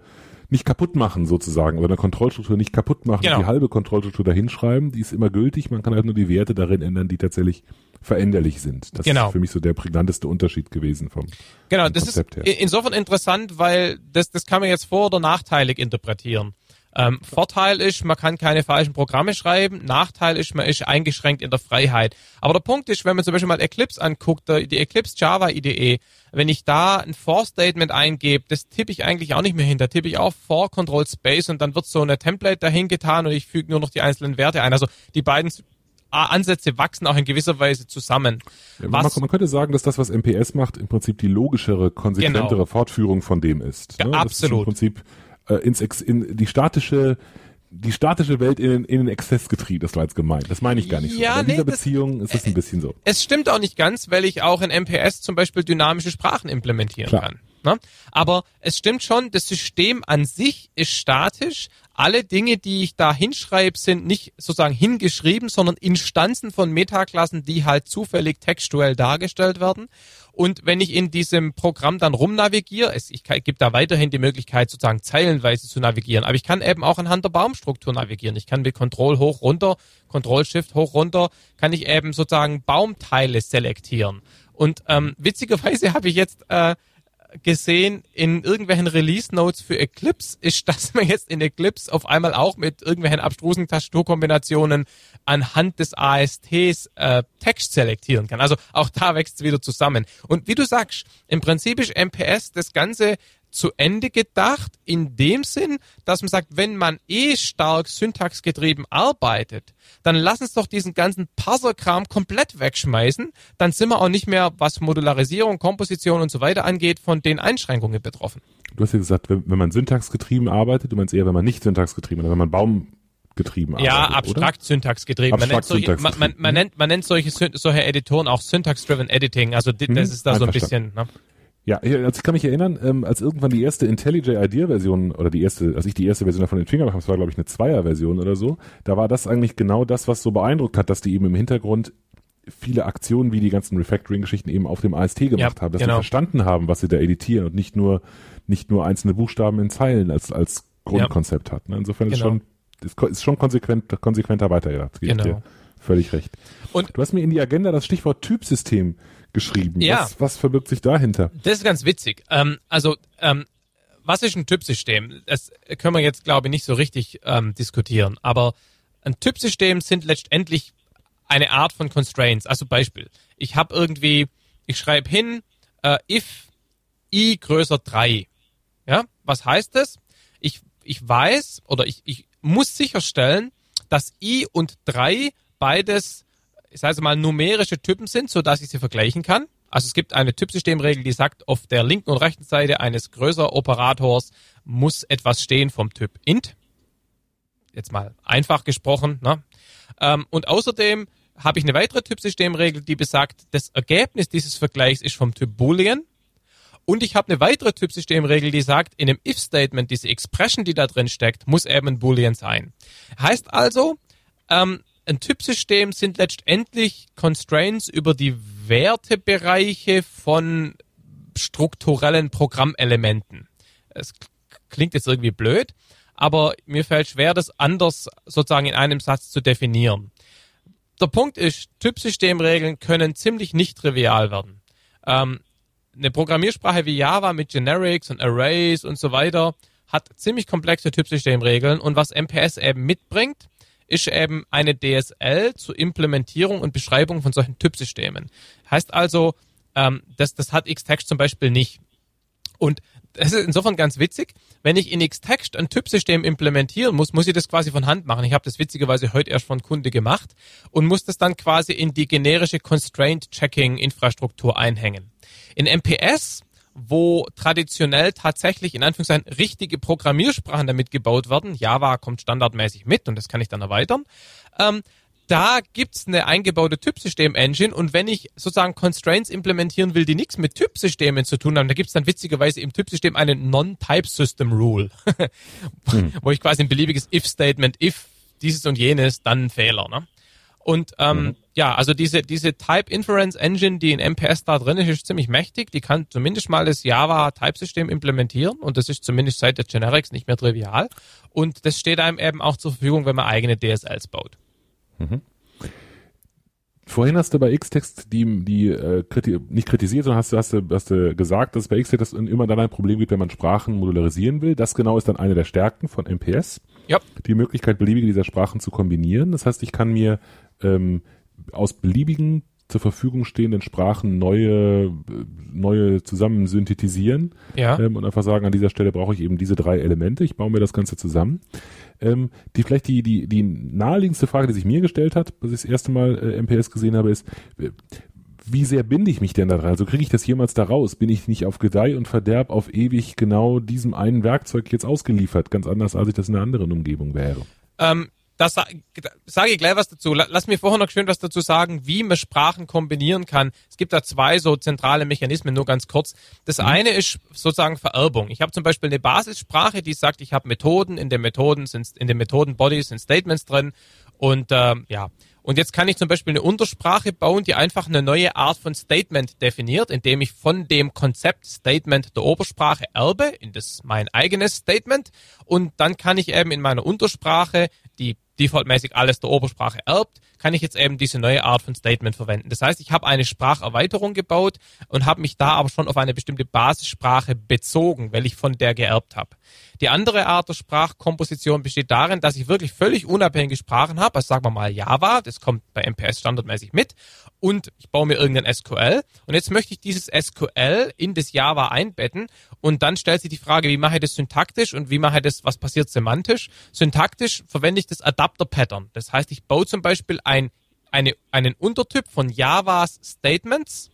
nicht kaputt machen sozusagen oder eine Kontrollstruktur nicht kaputt machen, genau. die halbe Kontrollstruktur dahinschreiben, die ist immer gültig, man kann halt nur die Werte darin ändern, die tatsächlich veränderlich sind. Das genau. ist für mich so der prägnanteste Unterschied gewesen vom Genau, vom das Konzept ist her. insofern interessant, weil das, das kann man jetzt vor- oder nachteilig interpretieren. Ähm, Vorteil ist, man kann keine falschen Programme schreiben. Nachteil ist, man ist eingeschränkt in der Freiheit. Aber der Punkt ist, wenn man zum Beispiel mal Eclipse anguckt, die Eclipse Java IDE, wenn ich da ein For-Statement eingebe, das tippe ich eigentlich auch nicht mehr hin. Da tippe ich auch For Control Space und dann wird so eine Template dahin getan und ich füge nur noch die einzelnen Werte ein. Also die beiden Ansätze wachsen auch in gewisser Weise zusammen. Ja, man, man, könnte sagen, dass das, was MPS macht, im Prinzip die logischere, konsequentere genau. Fortführung von dem ist. Ne? Ja, absolut. Im Prinzip äh, ins Ex, in die statische die statische Welt in, in den Exzess getrieben, das war jetzt gemeint. Das meine ich gar nicht ja, so. in nee, dieser Beziehung ist es ein bisschen so. Es stimmt auch nicht ganz, weil ich auch in MPS zum Beispiel dynamische Sprachen implementieren Klar. kann. Ne? Aber es stimmt schon, das System an sich ist statisch. Alle Dinge, die ich da hinschreibe, sind nicht sozusagen hingeschrieben, sondern Instanzen von Metaklassen, die halt zufällig textuell dargestellt werden. Und wenn ich in diesem Programm dann rumnavigiere, es, ich gibt da weiterhin die Möglichkeit, sozusagen zeilenweise zu navigieren, aber ich kann eben auch anhand der Baumstruktur navigieren. Ich kann mit Control hoch runter, Control Shift hoch runter, kann ich eben sozusagen Baumteile selektieren. Und ähm, witzigerweise habe ich jetzt äh, gesehen in irgendwelchen Release Notes für Eclipse ist, dass man jetzt in Eclipse auf einmal auch mit irgendwelchen abstrusen Tastaturkombinationen anhand des ASTs äh, Text selektieren kann. Also auch da wächst es wieder zusammen. Und wie du sagst, im Prinzip ist MPS das Ganze zu Ende gedacht, in dem Sinn, dass man sagt, wenn man eh stark syntaxgetrieben arbeitet, dann lass uns doch diesen ganzen Parser-Kram komplett wegschmeißen. Dann sind wir auch nicht mehr, was Modularisierung, Komposition und so weiter angeht, von den Einschränkungen betroffen. Du hast ja gesagt, wenn, wenn man syntaxgetrieben arbeitet, du meinst eher, wenn man nicht syntaxgetrieben, oder wenn man Baum getrieben ja, arbeitet, abstrakt oder? Syntax getrieben. Man nennt, solche, man, man, man, nennt, man nennt solche, solche Editoren auch Syntax-Driven Editing. Also das mhm, ist da so ein bisschen. Ne? Ja, also ich kann mich erinnern, ähm, als irgendwann die erste IntelliJ IDEA-Version oder die erste, als ich die erste Version davon den Finger das war glaube ich eine Zweier-Version oder so, da war das eigentlich genau das, was so beeindruckt hat, dass die eben im Hintergrund viele Aktionen wie die ganzen Refactoring-Geschichten eben auf dem AST gemacht ja, haben, dass genau. sie verstanden haben, was sie da editieren und nicht nur nicht nur einzelne Buchstaben in Zeilen als als Grundkonzept ja. hat. Ne? Insofern genau. ist schon ist, ist schon konsequent konsequenter weitergedacht. Genau. Völlig recht. Und du hast mir in die Agenda das Stichwort Typsystem geschrieben. Ja. Was, was verbirgt sich dahinter? Das ist ganz witzig. Ähm, also, ähm, was ist ein Typsystem? Das können wir jetzt, glaube ich, nicht so richtig ähm, diskutieren. Aber ein Typsystem sind letztendlich eine Art von Constraints. Also Beispiel, ich habe irgendwie, ich schreibe hin, äh, if i größer 3. Ja, was heißt das? Ich, ich weiß oder ich, ich muss sicherstellen, dass i und 3 beides, ich sage mal, numerische Typen sind, so dass ich sie vergleichen kann. Also es gibt eine Typsystemregel, die sagt, auf der linken und rechten Seite eines größer Operators muss etwas stehen vom Typ int. Jetzt mal einfach gesprochen. Ne? Ähm, und außerdem habe ich eine weitere Typsystemregel, die besagt, das Ergebnis dieses Vergleichs ist vom Typ Boolean. Und ich habe eine weitere Typsystemregel, die sagt, in einem if-Statement, diese Expression, die da drin steckt, muss eben ein Boolean sein. Heißt also, ähm, ein Typsystem sind letztendlich Constraints über die Wertebereiche von strukturellen Programmelementen. Es klingt jetzt irgendwie blöd, aber mir fällt schwer, das anders sozusagen in einem Satz zu definieren. Der Punkt ist, Typsystemregeln können ziemlich nicht trivial werden. Ähm, eine Programmiersprache wie Java mit Generics und Arrays und so weiter hat ziemlich komplexe Typsystemregeln und was MPS eben mitbringt, ist eben eine DSL zur Implementierung und Beschreibung von solchen Typsystemen. Heißt also, ähm, das, das hat Xtext zum Beispiel nicht. Und das ist insofern ganz witzig. Wenn ich in Xtext ein Typsystem implementieren muss, muss ich das quasi von Hand machen. Ich habe das witzigerweise heute erst von Kunde gemacht und muss das dann quasi in die generische Constraint Checking Infrastruktur einhängen. In MPS wo traditionell tatsächlich in Anführungszeichen richtige Programmiersprachen damit gebaut werden. Java kommt standardmäßig mit und das kann ich dann erweitern. Ähm, da gibt's eine eingebaute Typsystem-Engine und wenn ich sozusagen Constraints implementieren will, die nichts mit Typsystemen zu tun haben, da gibt's dann witzigerweise im Typsystem einen Non-Type-System-Rule, hm. wo ich quasi ein beliebiges If-Statement, if dieses und jenes, dann Fehler. Ne? Und ähm, mhm. Ja, also diese, diese Type Inference Engine, die in MPS da drin ist, ist ziemlich mächtig. Die kann zumindest mal das Java Type-System implementieren und das ist zumindest seit der Generics nicht mehr trivial. Und das steht einem eben auch zur Verfügung, wenn man eigene DSLs baut. Mhm. Vorhin hast du bei Xtext die, die äh, kriti nicht kritisiert, sondern hast du, hast, du, hast du gesagt, dass es bei Xtext immer dann ein Problem gibt, wenn man Sprachen modularisieren will. Das genau ist dann eine der Stärken von MPS. Ja. Die Möglichkeit, beliebige dieser Sprachen zu kombinieren. Das heißt, ich kann mir ähm, aus beliebigen zur Verfügung stehenden Sprachen neue, neue zusammen synthetisieren ja. ähm, und einfach sagen, an dieser Stelle brauche ich eben diese drei Elemente, ich baue mir das Ganze zusammen. Ähm, die vielleicht die, die, die naheliegendste Frage, die sich mir gestellt hat, was ich das erste Mal äh, MPS gesehen habe, ist, äh, wie sehr binde ich mich denn da dran? Also kriege ich das jemals da raus? Bin ich nicht auf Gedeih und Verderb auf ewig genau diesem einen Werkzeug jetzt ausgeliefert? Ganz anders, als ich das in einer anderen Umgebung wäre. Ähm, das sage ich gleich was dazu. Lass mir vorher noch schön was dazu sagen, wie man Sprachen kombinieren kann. Es gibt da zwei so zentrale Mechanismen, nur ganz kurz. Das mhm. eine ist sozusagen Vererbung. Ich habe zum Beispiel eine Basissprache, die sagt, ich habe Methoden, in den Methoden sind in den Methoden-Bodies sind Statements drin und ähm, ja. Und jetzt kann ich zum Beispiel eine Untersprache bauen, die einfach eine neue Art von Statement definiert, indem ich von dem Konzept Statement der Obersprache erbe in das mein eigenes Statement. Und dann kann ich eben in meiner Untersprache, die defaultmäßig alles der Obersprache erbt, kann ich jetzt eben diese neue Art von Statement verwenden. Das heißt, ich habe eine Spracherweiterung gebaut und habe mich da aber schon auf eine bestimmte Basissprache bezogen, weil ich von der geerbt habe. Die andere Art der Sprachkomposition besteht darin, dass ich wirklich völlig unabhängige Sprachen habe, also sagen wir mal Java, das kommt bei MPS standardmäßig mit, und ich baue mir irgendein SQL und jetzt möchte ich dieses SQL in das Java einbetten und dann stellt sich die Frage, wie mache ich das syntaktisch und wie mache ich das, was passiert semantisch? Syntaktisch verwende ich das Adapter Pattern. Das heißt, ich baue zum Beispiel ein, eine, einen Untertyp von Javas Statements,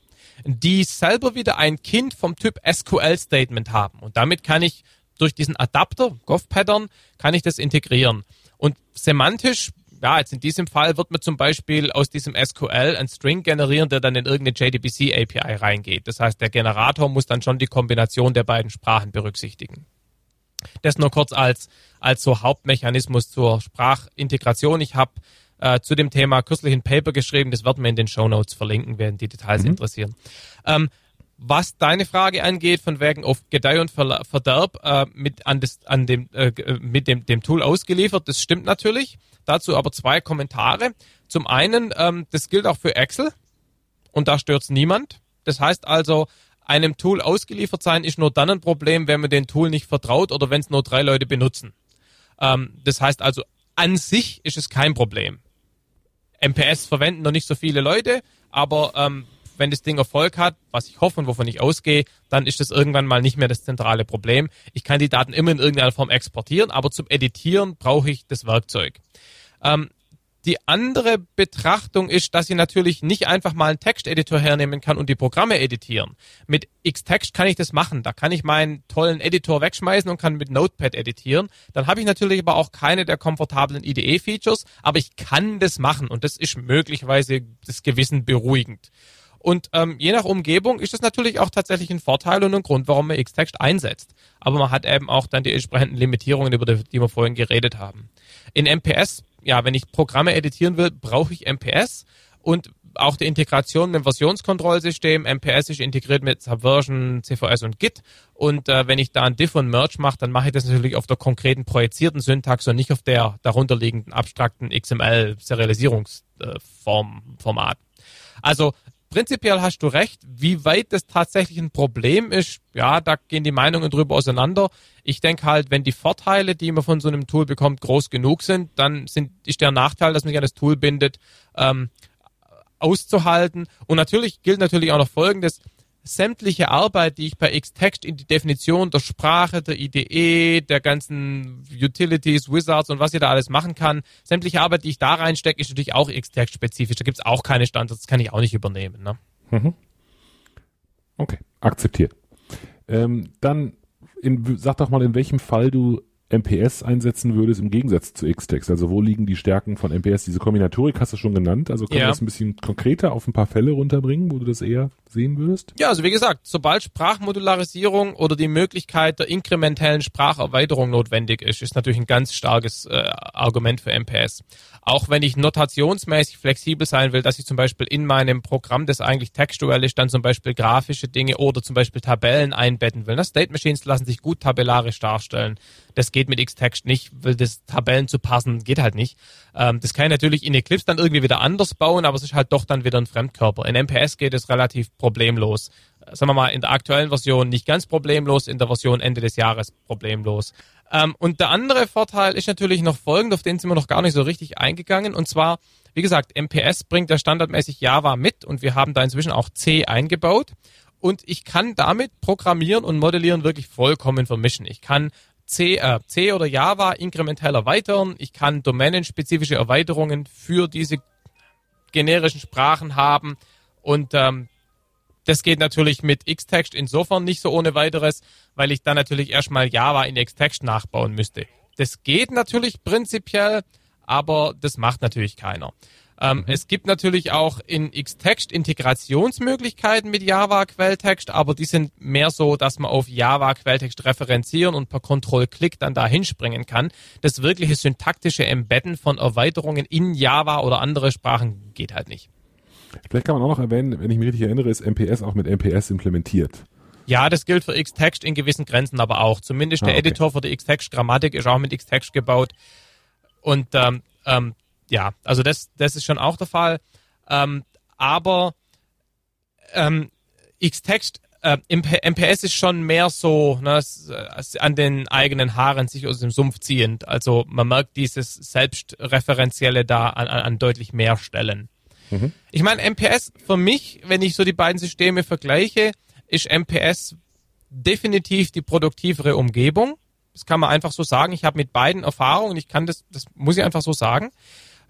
die selber wieder ein Kind vom Typ SQL Statement haben und damit kann ich durch diesen Adapter, GovPattern, kann ich das integrieren. Und semantisch, ja, jetzt in diesem Fall wird mir zum Beispiel aus diesem SQL ein String generieren, der dann in irgendeine JDBC API reingeht. Das heißt, der Generator muss dann schon die Kombination der beiden Sprachen berücksichtigen. Das nur kurz als, als so Hauptmechanismus zur Sprachintegration. Ich habe äh, zu dem Thema kürzlich ein Paper geschrieben, das werden wir in den Show Notes verlinken, werden die Details mhm. interessieren. Ähm, was deine Frage angeht, von wegen auf Gedeih und Verderb äh, mit an, das, an dem äh, mit dem, dem Tool ausgeliefert, das stimmt natürlich. Dazu aber zwei Kommentare. Zum einen, ähm, das gilt auch für Excel und da stört's niemand. Das heißt also, einem Tool ausgeliefert sein ist nur dann ein Problem, wenn man dem Tool nicht vertraut oder wenn es nur drei Leute benutzen. Ähm, das heißt also, an sich ist es kein Problem. MPS verwenden noch nicht so viele Leute, aber ähm, wenn das Ding Erfolg hat, was ich hoffe und wovon ich ausgehe, dann ist das irgendwann mal nicht mehr das zentrale Problem. Ich kann die Daten immer in irgendeiner Form exportieren, aber zum Editieren brauche ich das Werkzeug. Ähm, die andere Betrachtung ist, dass ich natürlich nicht einfach mal einen Texteditor hernehmen kann und die Programme editieren. Mit Xtext kann ich das machen. Da kann ich meinen tollen Editor wegschmeißen und kann mit Notepad editieren. Dann habe ich natürlich aber auch keine der komfortablen IDE-Features, aber ich kann das machen und das ist möglicherweise das Gewissen beruhigend. Und ähm, je nach Umgebung ist das natürlich auch tatsächlich ein Vorteil und ein Grund, warum man Xtext einsetzt. Aber man hat eben auch dann die entsprechenden Limitierungen, über die, die wir vorhin geredet haben. In MPS ja, wenn ich Programme editieren will, brauche ich MPS und auch die Integration mit dem Versionskontrollsystem. MPS ist integriert mit Subversion, CVS und Git. Und äh, wenn ich da ein Diff und Merge mache, dann mache ich das natürlich auf der konkreten projizierten Syntax und nicht auf der darunterliegenden abstrakten XML-Serialisierungsformat. also prinzipiell hast du recht. Wie weit das tatsächlich ein Problem ist, ja, da gehen die Meinungen drüber auseinander. Ich denke halt, wenn die Vorteile, die man von so einem Tool bekommt, groß genug sind, dann sind, ist der Nachteil, dass man sich an das Tool bindet, ähm, auszuhalten. Und natürlich gilt natürlich auch noch Folgendes sämtliche Arbeit, die ich bei Xtext in die Definition der Sprache, der IDE, der ganzen Utilities, Wizards und was ihr da alles machen kann, sämtliche Arbeit, die ich da reinstecke, ist natürlich auch Xtext-spezifisch. Da gibt es auch keine Standards, das kann ich auch nicht übernehmen. Ne? Mhm. Okay, akzeptiert. Ähm, dann in, sag doch mal, in welchem Fall du MPS einsetzen würdest im Gegensatz zu Xtext? Also wo liegen die Stärken von MPS? Diese Kombinatorik hast du schon genannt. Also können ja. wir das ein bisschen konkreter auf ein paar Fälle runterbringen, wo du das eher sehen würdest? Ja, also wie gesagt, sobald Sprachmodularisierung oder die Möglichkeit der inkrementellen Spracherweiterung notwendig ist, ist natürlich ein ganz starkes äh, Argument für MPS. Auch wenn ich notationsmäßig flexibel sein will, dass ich zum Beispiel in meinem Programm, das eigentlich textuell ist, dann zum Beispiel grafische Dinge oder zum Beispiel Tabellen einbetten will. Das State Machines lassen sich gut tabellarisch darstellen. Das geht mit Xtext nicht, weil das Tabellen zu passen, geht halt nicht. Ähm, das kann ich natürlich in Eclipse dann irgendwie wieder anders bauen, aber es ist halt doch dann wieder ein Fremdkörper. In MPS geht es relativ problemlos. Sagen wir mal, in der aktuellen Version nicht ganz problemlos, in der Version Ende des Jahres problemlos. Ähm, und der andere Vorteil ist natürlich noch folgend, auf den sind wir noch gar nicht so richtig eingegangen. Und zwar, wie gesagt, MPS bringt ja standardmäßig Java mit und wir haben da inzwischen auch C eingebaut. Und ich kann damit Programmieren und Modellieren wirklich vollkommen vermischen. Ich kann C, äh, C oder Java inkrementell erweitern. Ich kann domänenspezifische Erweiterungen für diese generischen Sprachen haben. Und ähm, das geht natürlich mit Xtext insofern nicht so ohne weiteres, weil ich dann natürlich erstmal Java in Xtext nachbauen müsste. Das geht natürlich prinzipiell, aber das macht natürlich keiner. Ähm, mhm. Es gibt natürlich auch in Xtext Integrationsmöglichkeiten mit Java Quelltext, aber die sind mehr so, dass man auf Java Quelltext referenzieren und per Control-Click dann da hinspringen kann. Das wirkliche syntaktische Embedden von Erweiterungen in Java oder andere Sprachen geht halt nicht. Vielleicht kann man auch noch erwähnen, wenn ich mich richtig erinnere, ist MPS auch mit MPS implementiert. Ja, das gilt für Xtext in gewissen Grenzen aber auch. Zumindest der ah, okay. Editor für die Xtext-Grammatik ist auch mit Xtext gebaut. Und ähm, ähm, ja, also das, das ist schon auch der Fall. Ähm, aber ähm, Xtext, äh, MPS ist schon mehr so ne, an den eigenen Haaren sich aus dem Sumpf ziehend. Also man merkt dieses Selbstreferenzielle da an, an deutlich mehr Stellen. Mhm. Ich meine, MPS für mich, wenn ich so die beiden Systeme vergleiche, ist MPS definitiv die produktivere Umgebung. Das kann man einfach so sagen. Ich habe mit beiden Erfahrungen, ich kann das, das muss ich einfach so sagen.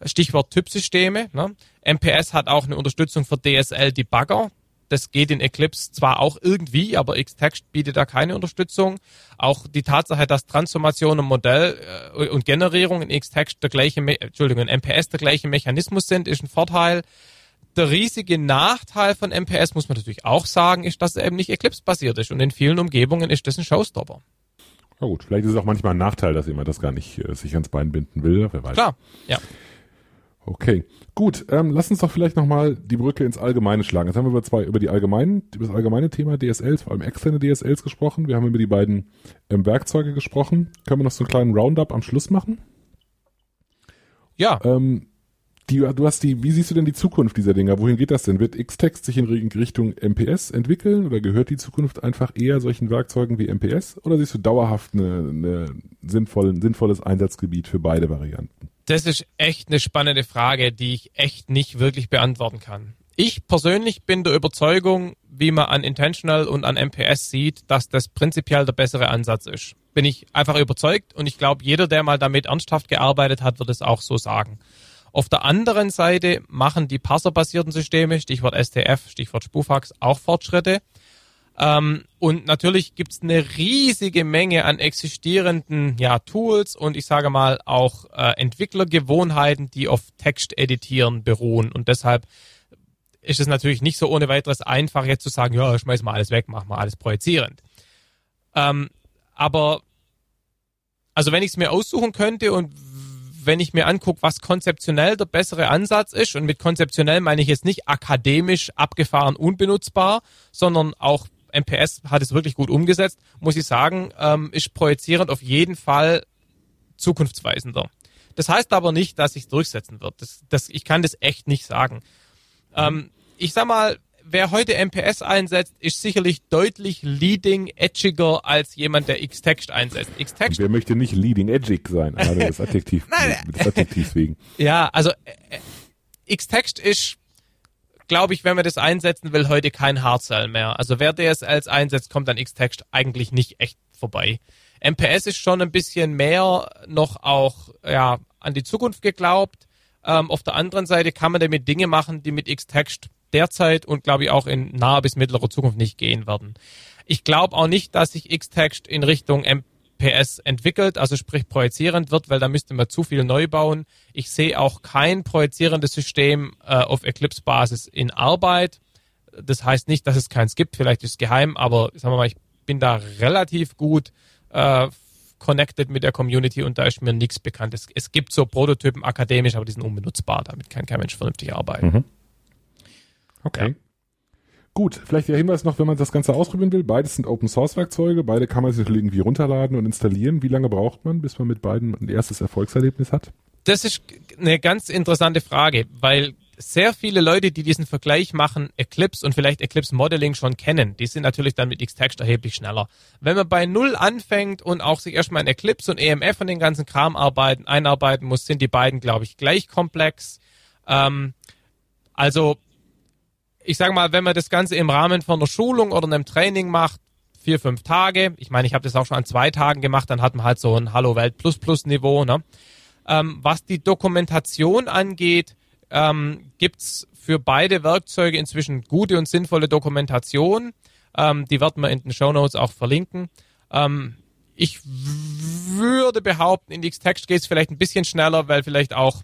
Stichwort Typsysteme. Ne? MPS hat auch eine Unterstützung für DSL-Debugger. Das geht in Eclipse zwar auch irgendwie, aber Xtext bietet da keine Unterstützung. Auch die Tatsache, dass Transformation und Modell äh, und Generierung in Xtext der gleiche, Entschuldigung, in MPS der gleiche Mechanismus sind, ist ein Vorteil. Der riesige Nachteil von MPS, muss man natürlich auch sagen, ist, dass es eben nicht Eclipse-basiert ist. Und in vielen Umgebungen ist das ein Showstopper. Na gut, vielleicht ist es auch manchmal ein Nachteil, dass jemand das gar nicht äh, sich ans Bein binden will. Wer weiß. Klar, ja. Okay, gut. Ähm, lass uns doch vielleicht nochmal die Brücke ins Allgemeine schlagen. Jetzt haben wir über zwei, über die allgemeinen, über das allgemeine Thema DSLs, vor allem externe DSLs gesprochen. Wir haben über die beiden ähm, Werkzeuge gesprochen. Können wir noch so einen kleinen Roundup am Schluss machen? Ja. Ähm, die, du hast die, wie siehst du denn die Zukunft dieser Dinger? Wohin geht das denn? Wird Xtext sich in Richtung MPS entwickeln oder gehört die Zukunft einfach eher solchen Werkzeugen wie MPS oder siehst du dauerhaft eine, eine sinnvoll, ein sinnvolles Einsatzgebiet für beide Varianten? Das ist echt eine spannende Frage, die ich echt nicht wirklich beantworten kann. Ich persönlich bin der Überzeugung, wie man an Intentional und an MPS sieht, dass das prinzipiell der bessere Ansatz ist. Bin ich einfach überzeugt und ich glaube, jeder, der mal damit ernsthaft gearbeitet hat, wird es auch so sagen. Auf der anderen Seite machen die parserbasierten Systeme, Stichwort STF, Stichwort Spufax, auch Fortschritte. Ähm, und natürlich gibt es eine riesige Menge an existierenden ja, Tools und ich sage mal auch äh, Entwicklergewohnheiten, die auf Texteditieren beruhen. Und deshalb ist es natürlich nicht so ohne weiteres einfach, jetzt zu sagen, ja, schmeiß mal alles weg, mach mal alles projizierend. Ähm, aber also wenn ich es mir aussuchen könnte und wenn ich mir angucke, was konzeptionell der bessere Ansatz ist, und mit konzeptionell meine ich jetzt nicht akademisch abgefahren unbenutzbar, sondern auch MPS hat es wirklich gut umgesetzt, muss ich sagen, ähm, ist projizierend auf jeden Fall zukunftsweisender. Das heißt aber nicht, dass sich durchsetzen wird. Das, das, ich kann das echt nicht sagen. Ähm, ich sag mal, wer heute MPS einsetzt, ist sicherlich deutlich leading edgiger als jemand, der Xtext einsetzt. Xtext. Wer möchte nicht leading edgig sein? Gerade das Adjektiv, das Adjektiv wegen. Ja, also äh, Xtext ist glaube ich, wenn man das einsetzen will, heute kein Hardsell mehr. Also wer DSLs einsetzt, kommt an Xtext eigentlich nicht echt vorbei. MPS ist schon ein bisschen mehr noch auch ja, an die Zukunft geglaubt. Ähm, auf der anderen Seite kann man damit Dinge machen, die mit Xtext derzeit und glaube ich auch in naher bis mittlerer Zukunft nicht gehen werden. Ich glaube auch nicht, dass sich Xtext in Richtung MPS PS entwickelt, also sprich projizierend wird, weil da müsste man zu viel neu bauen. Ich sehe auch kein projizierendes System äh, auf Eclipse-Basis in Arbeit. Das heißt nicht, dass es keins gibt, vielleicht ist es geheim, aber sagen wir mal, ich bin da relativ gut äh, connected mit der Community und da ist mir nichts bekannt. Es, es, gibt so Prototypen akademisch, aber die sind unbenutzbar, damit kann kein Mensch vernünftig arbeiten. Mhm. Okay. Ja. Gut, vielleicht der Hinweis noch, wenn man das Ganze ausprobieren will. Beides sind Open Source Werkzeuge. Beide kann man sich irgendwie runterladen und installieren. Wie lange braucht man, bis man mit beiden ein erstes Erfolgserlebnis hat? Das ist eine ganz interessante Frage, weil sehr viele Leute, die diesen Vergleich machen, Eclipse und vielleicht Eclipse Modeling schon kennen, die sind natürlich dann mit Xtext erheblich schneller. Wenn man bei Null anfängt und auch sich erstmal in Eclipse und EMF und den ganzen Kram arbeiten, einarbeiten muss, sind die beiden, glaube ich, gleich komplex. Ähm, also ich sage mal, wenn man das Ganze im Rahmen von einer Schulung oder einem Training macht, vier, fünf Tage, ich meine, ich habe das auch schon an zwei Tagen gemacht, dann hat man halt so ein Hallo Welt Plus Plus Niveau. Ne? Ähm, was die Dokumentation angeht, ähm, gibt's für beide Werkzeuge inzwischen gute und sinnvolle Dokumentation. Ähm, die werden wir in den Show Notes auch verlinken. Ähm, ich würde behaupten, in Xtext geht es vielleicht ein bisschen schneller, weil vielleicht auch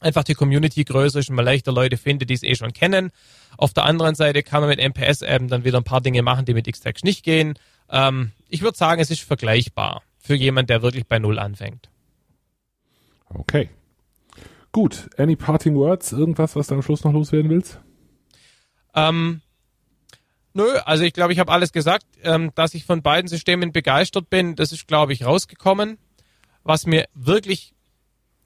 einfach die Community größer ist und man leichter Leute findet, die es eh schon kennen. Auf der anderen Seite kann man mit MPS eben dann wieder ein paar Dinge machen, die mit Xtext nicht gehen. Ähm, ich würde sagen, es ist vergleichbar für jemand, der wirklich bei Null anfängt. Okay. Gut. Any parting words? Irgendwas, was du am Schluss noch loswerden willst? Ähm, nö, also ich glaube, ich habe alles gesagt. Ähm, dass ich von beiden Systemen begeistert bin, das ist, glaube ich, rausgekommen. Was mir wirklich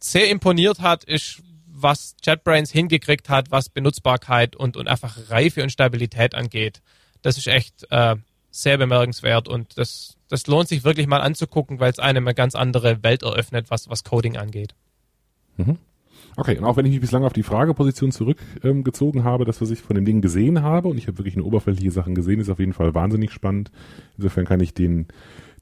sehr imponiert hat, ist, was JetBrains hingekriegt hat, was Benutzbarkeit und, und einfach Reife und Stabilität angeht. Das ist echt äh, sehr bemerkenswert und das, das lohnt sich wirklich mal anzugucken, weil es einem eine ganz andere Welt eröffnet, was, was Coding angeht. Mhm. Okay, und auch wenn ich mich bislang auf die Frageposition zurückgezogen ähm, habe, das, was ich von dem Ding gesehen habe, und ich habe wirklich nur oberflächliche Sachen gesehen, ist auf jeden Fall wahnsinnig spannend. Insofern kann ich den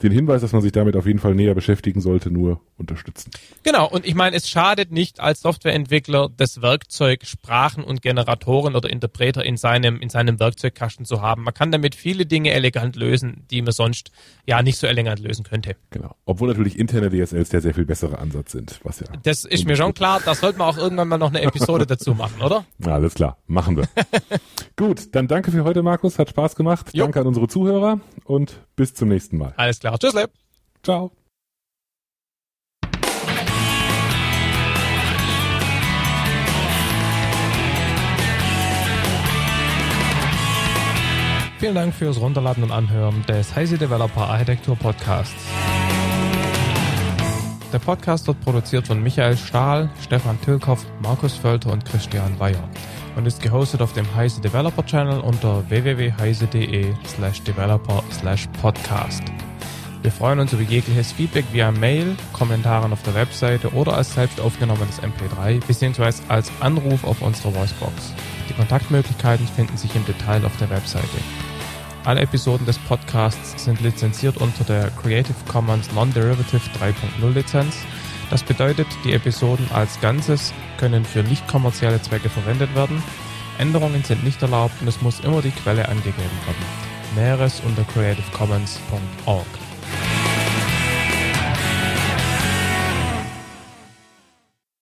den Hinweis, dass man sich damit auf jeden Fall näher beschäftigen sollte, nur unterstützen. Genau, und ich meine, es schadet nicht als Softwareentwickler das Werkzeug Sprachen und Generatoren oder Interpreter in seinem, in seinem Werkzeugkasten zu haben. Man kann damit viele Dinge elegant lösen, die man sonst ja nicht so elegant lösen könnte. Genau. Obwohl natürlich interne DSLs der sehr viel bessere Ansatz sind, was ja. Das ist mir schon klar, da sollte man auch irgendwann mal noch eine Episode dazu machen, oder? Ja, alles klar, machen wir. Gut, dann danke für heute, Markus, hat Spaß gemacht. Jo. Danke an unsere Zuhörer und bis zum nächsten Mal. Alles klar. Tschüss, Leb. Ciao. Vielen Dank fürs Runterladen und Anhören des Heise Developer Architektur Podcasts. Der Podcast wird produziert von Michael Stahl, Stefan Tilkoff, Markus Völter und Christian Weyer und ist gehostet auf dem Heise Developer Channel unter www.heise.de slash developer slash podcast. Wir freuen uns über jegliches Feedback via Mail, Kommentaren auf der Webseite oder als selbst aufgenommenes MP3 bzw. als Anruf auf unserer Voicebox. Die Kontaktmöglichkeiten finden sich im Detail auf der Webseite. Alle Episoden des Podcasts sind lizenziert unter der Creative Commons Non-Derivative 3.0 Lizenz. Das bedeutet, die Episoden als Ganzes können für nicht kommerzielle Zwecke verwendet werden. Änderungen sind nicht erlaubt und es muss immer die Quelle angegeben werden. Näheres unter creativecommons.org.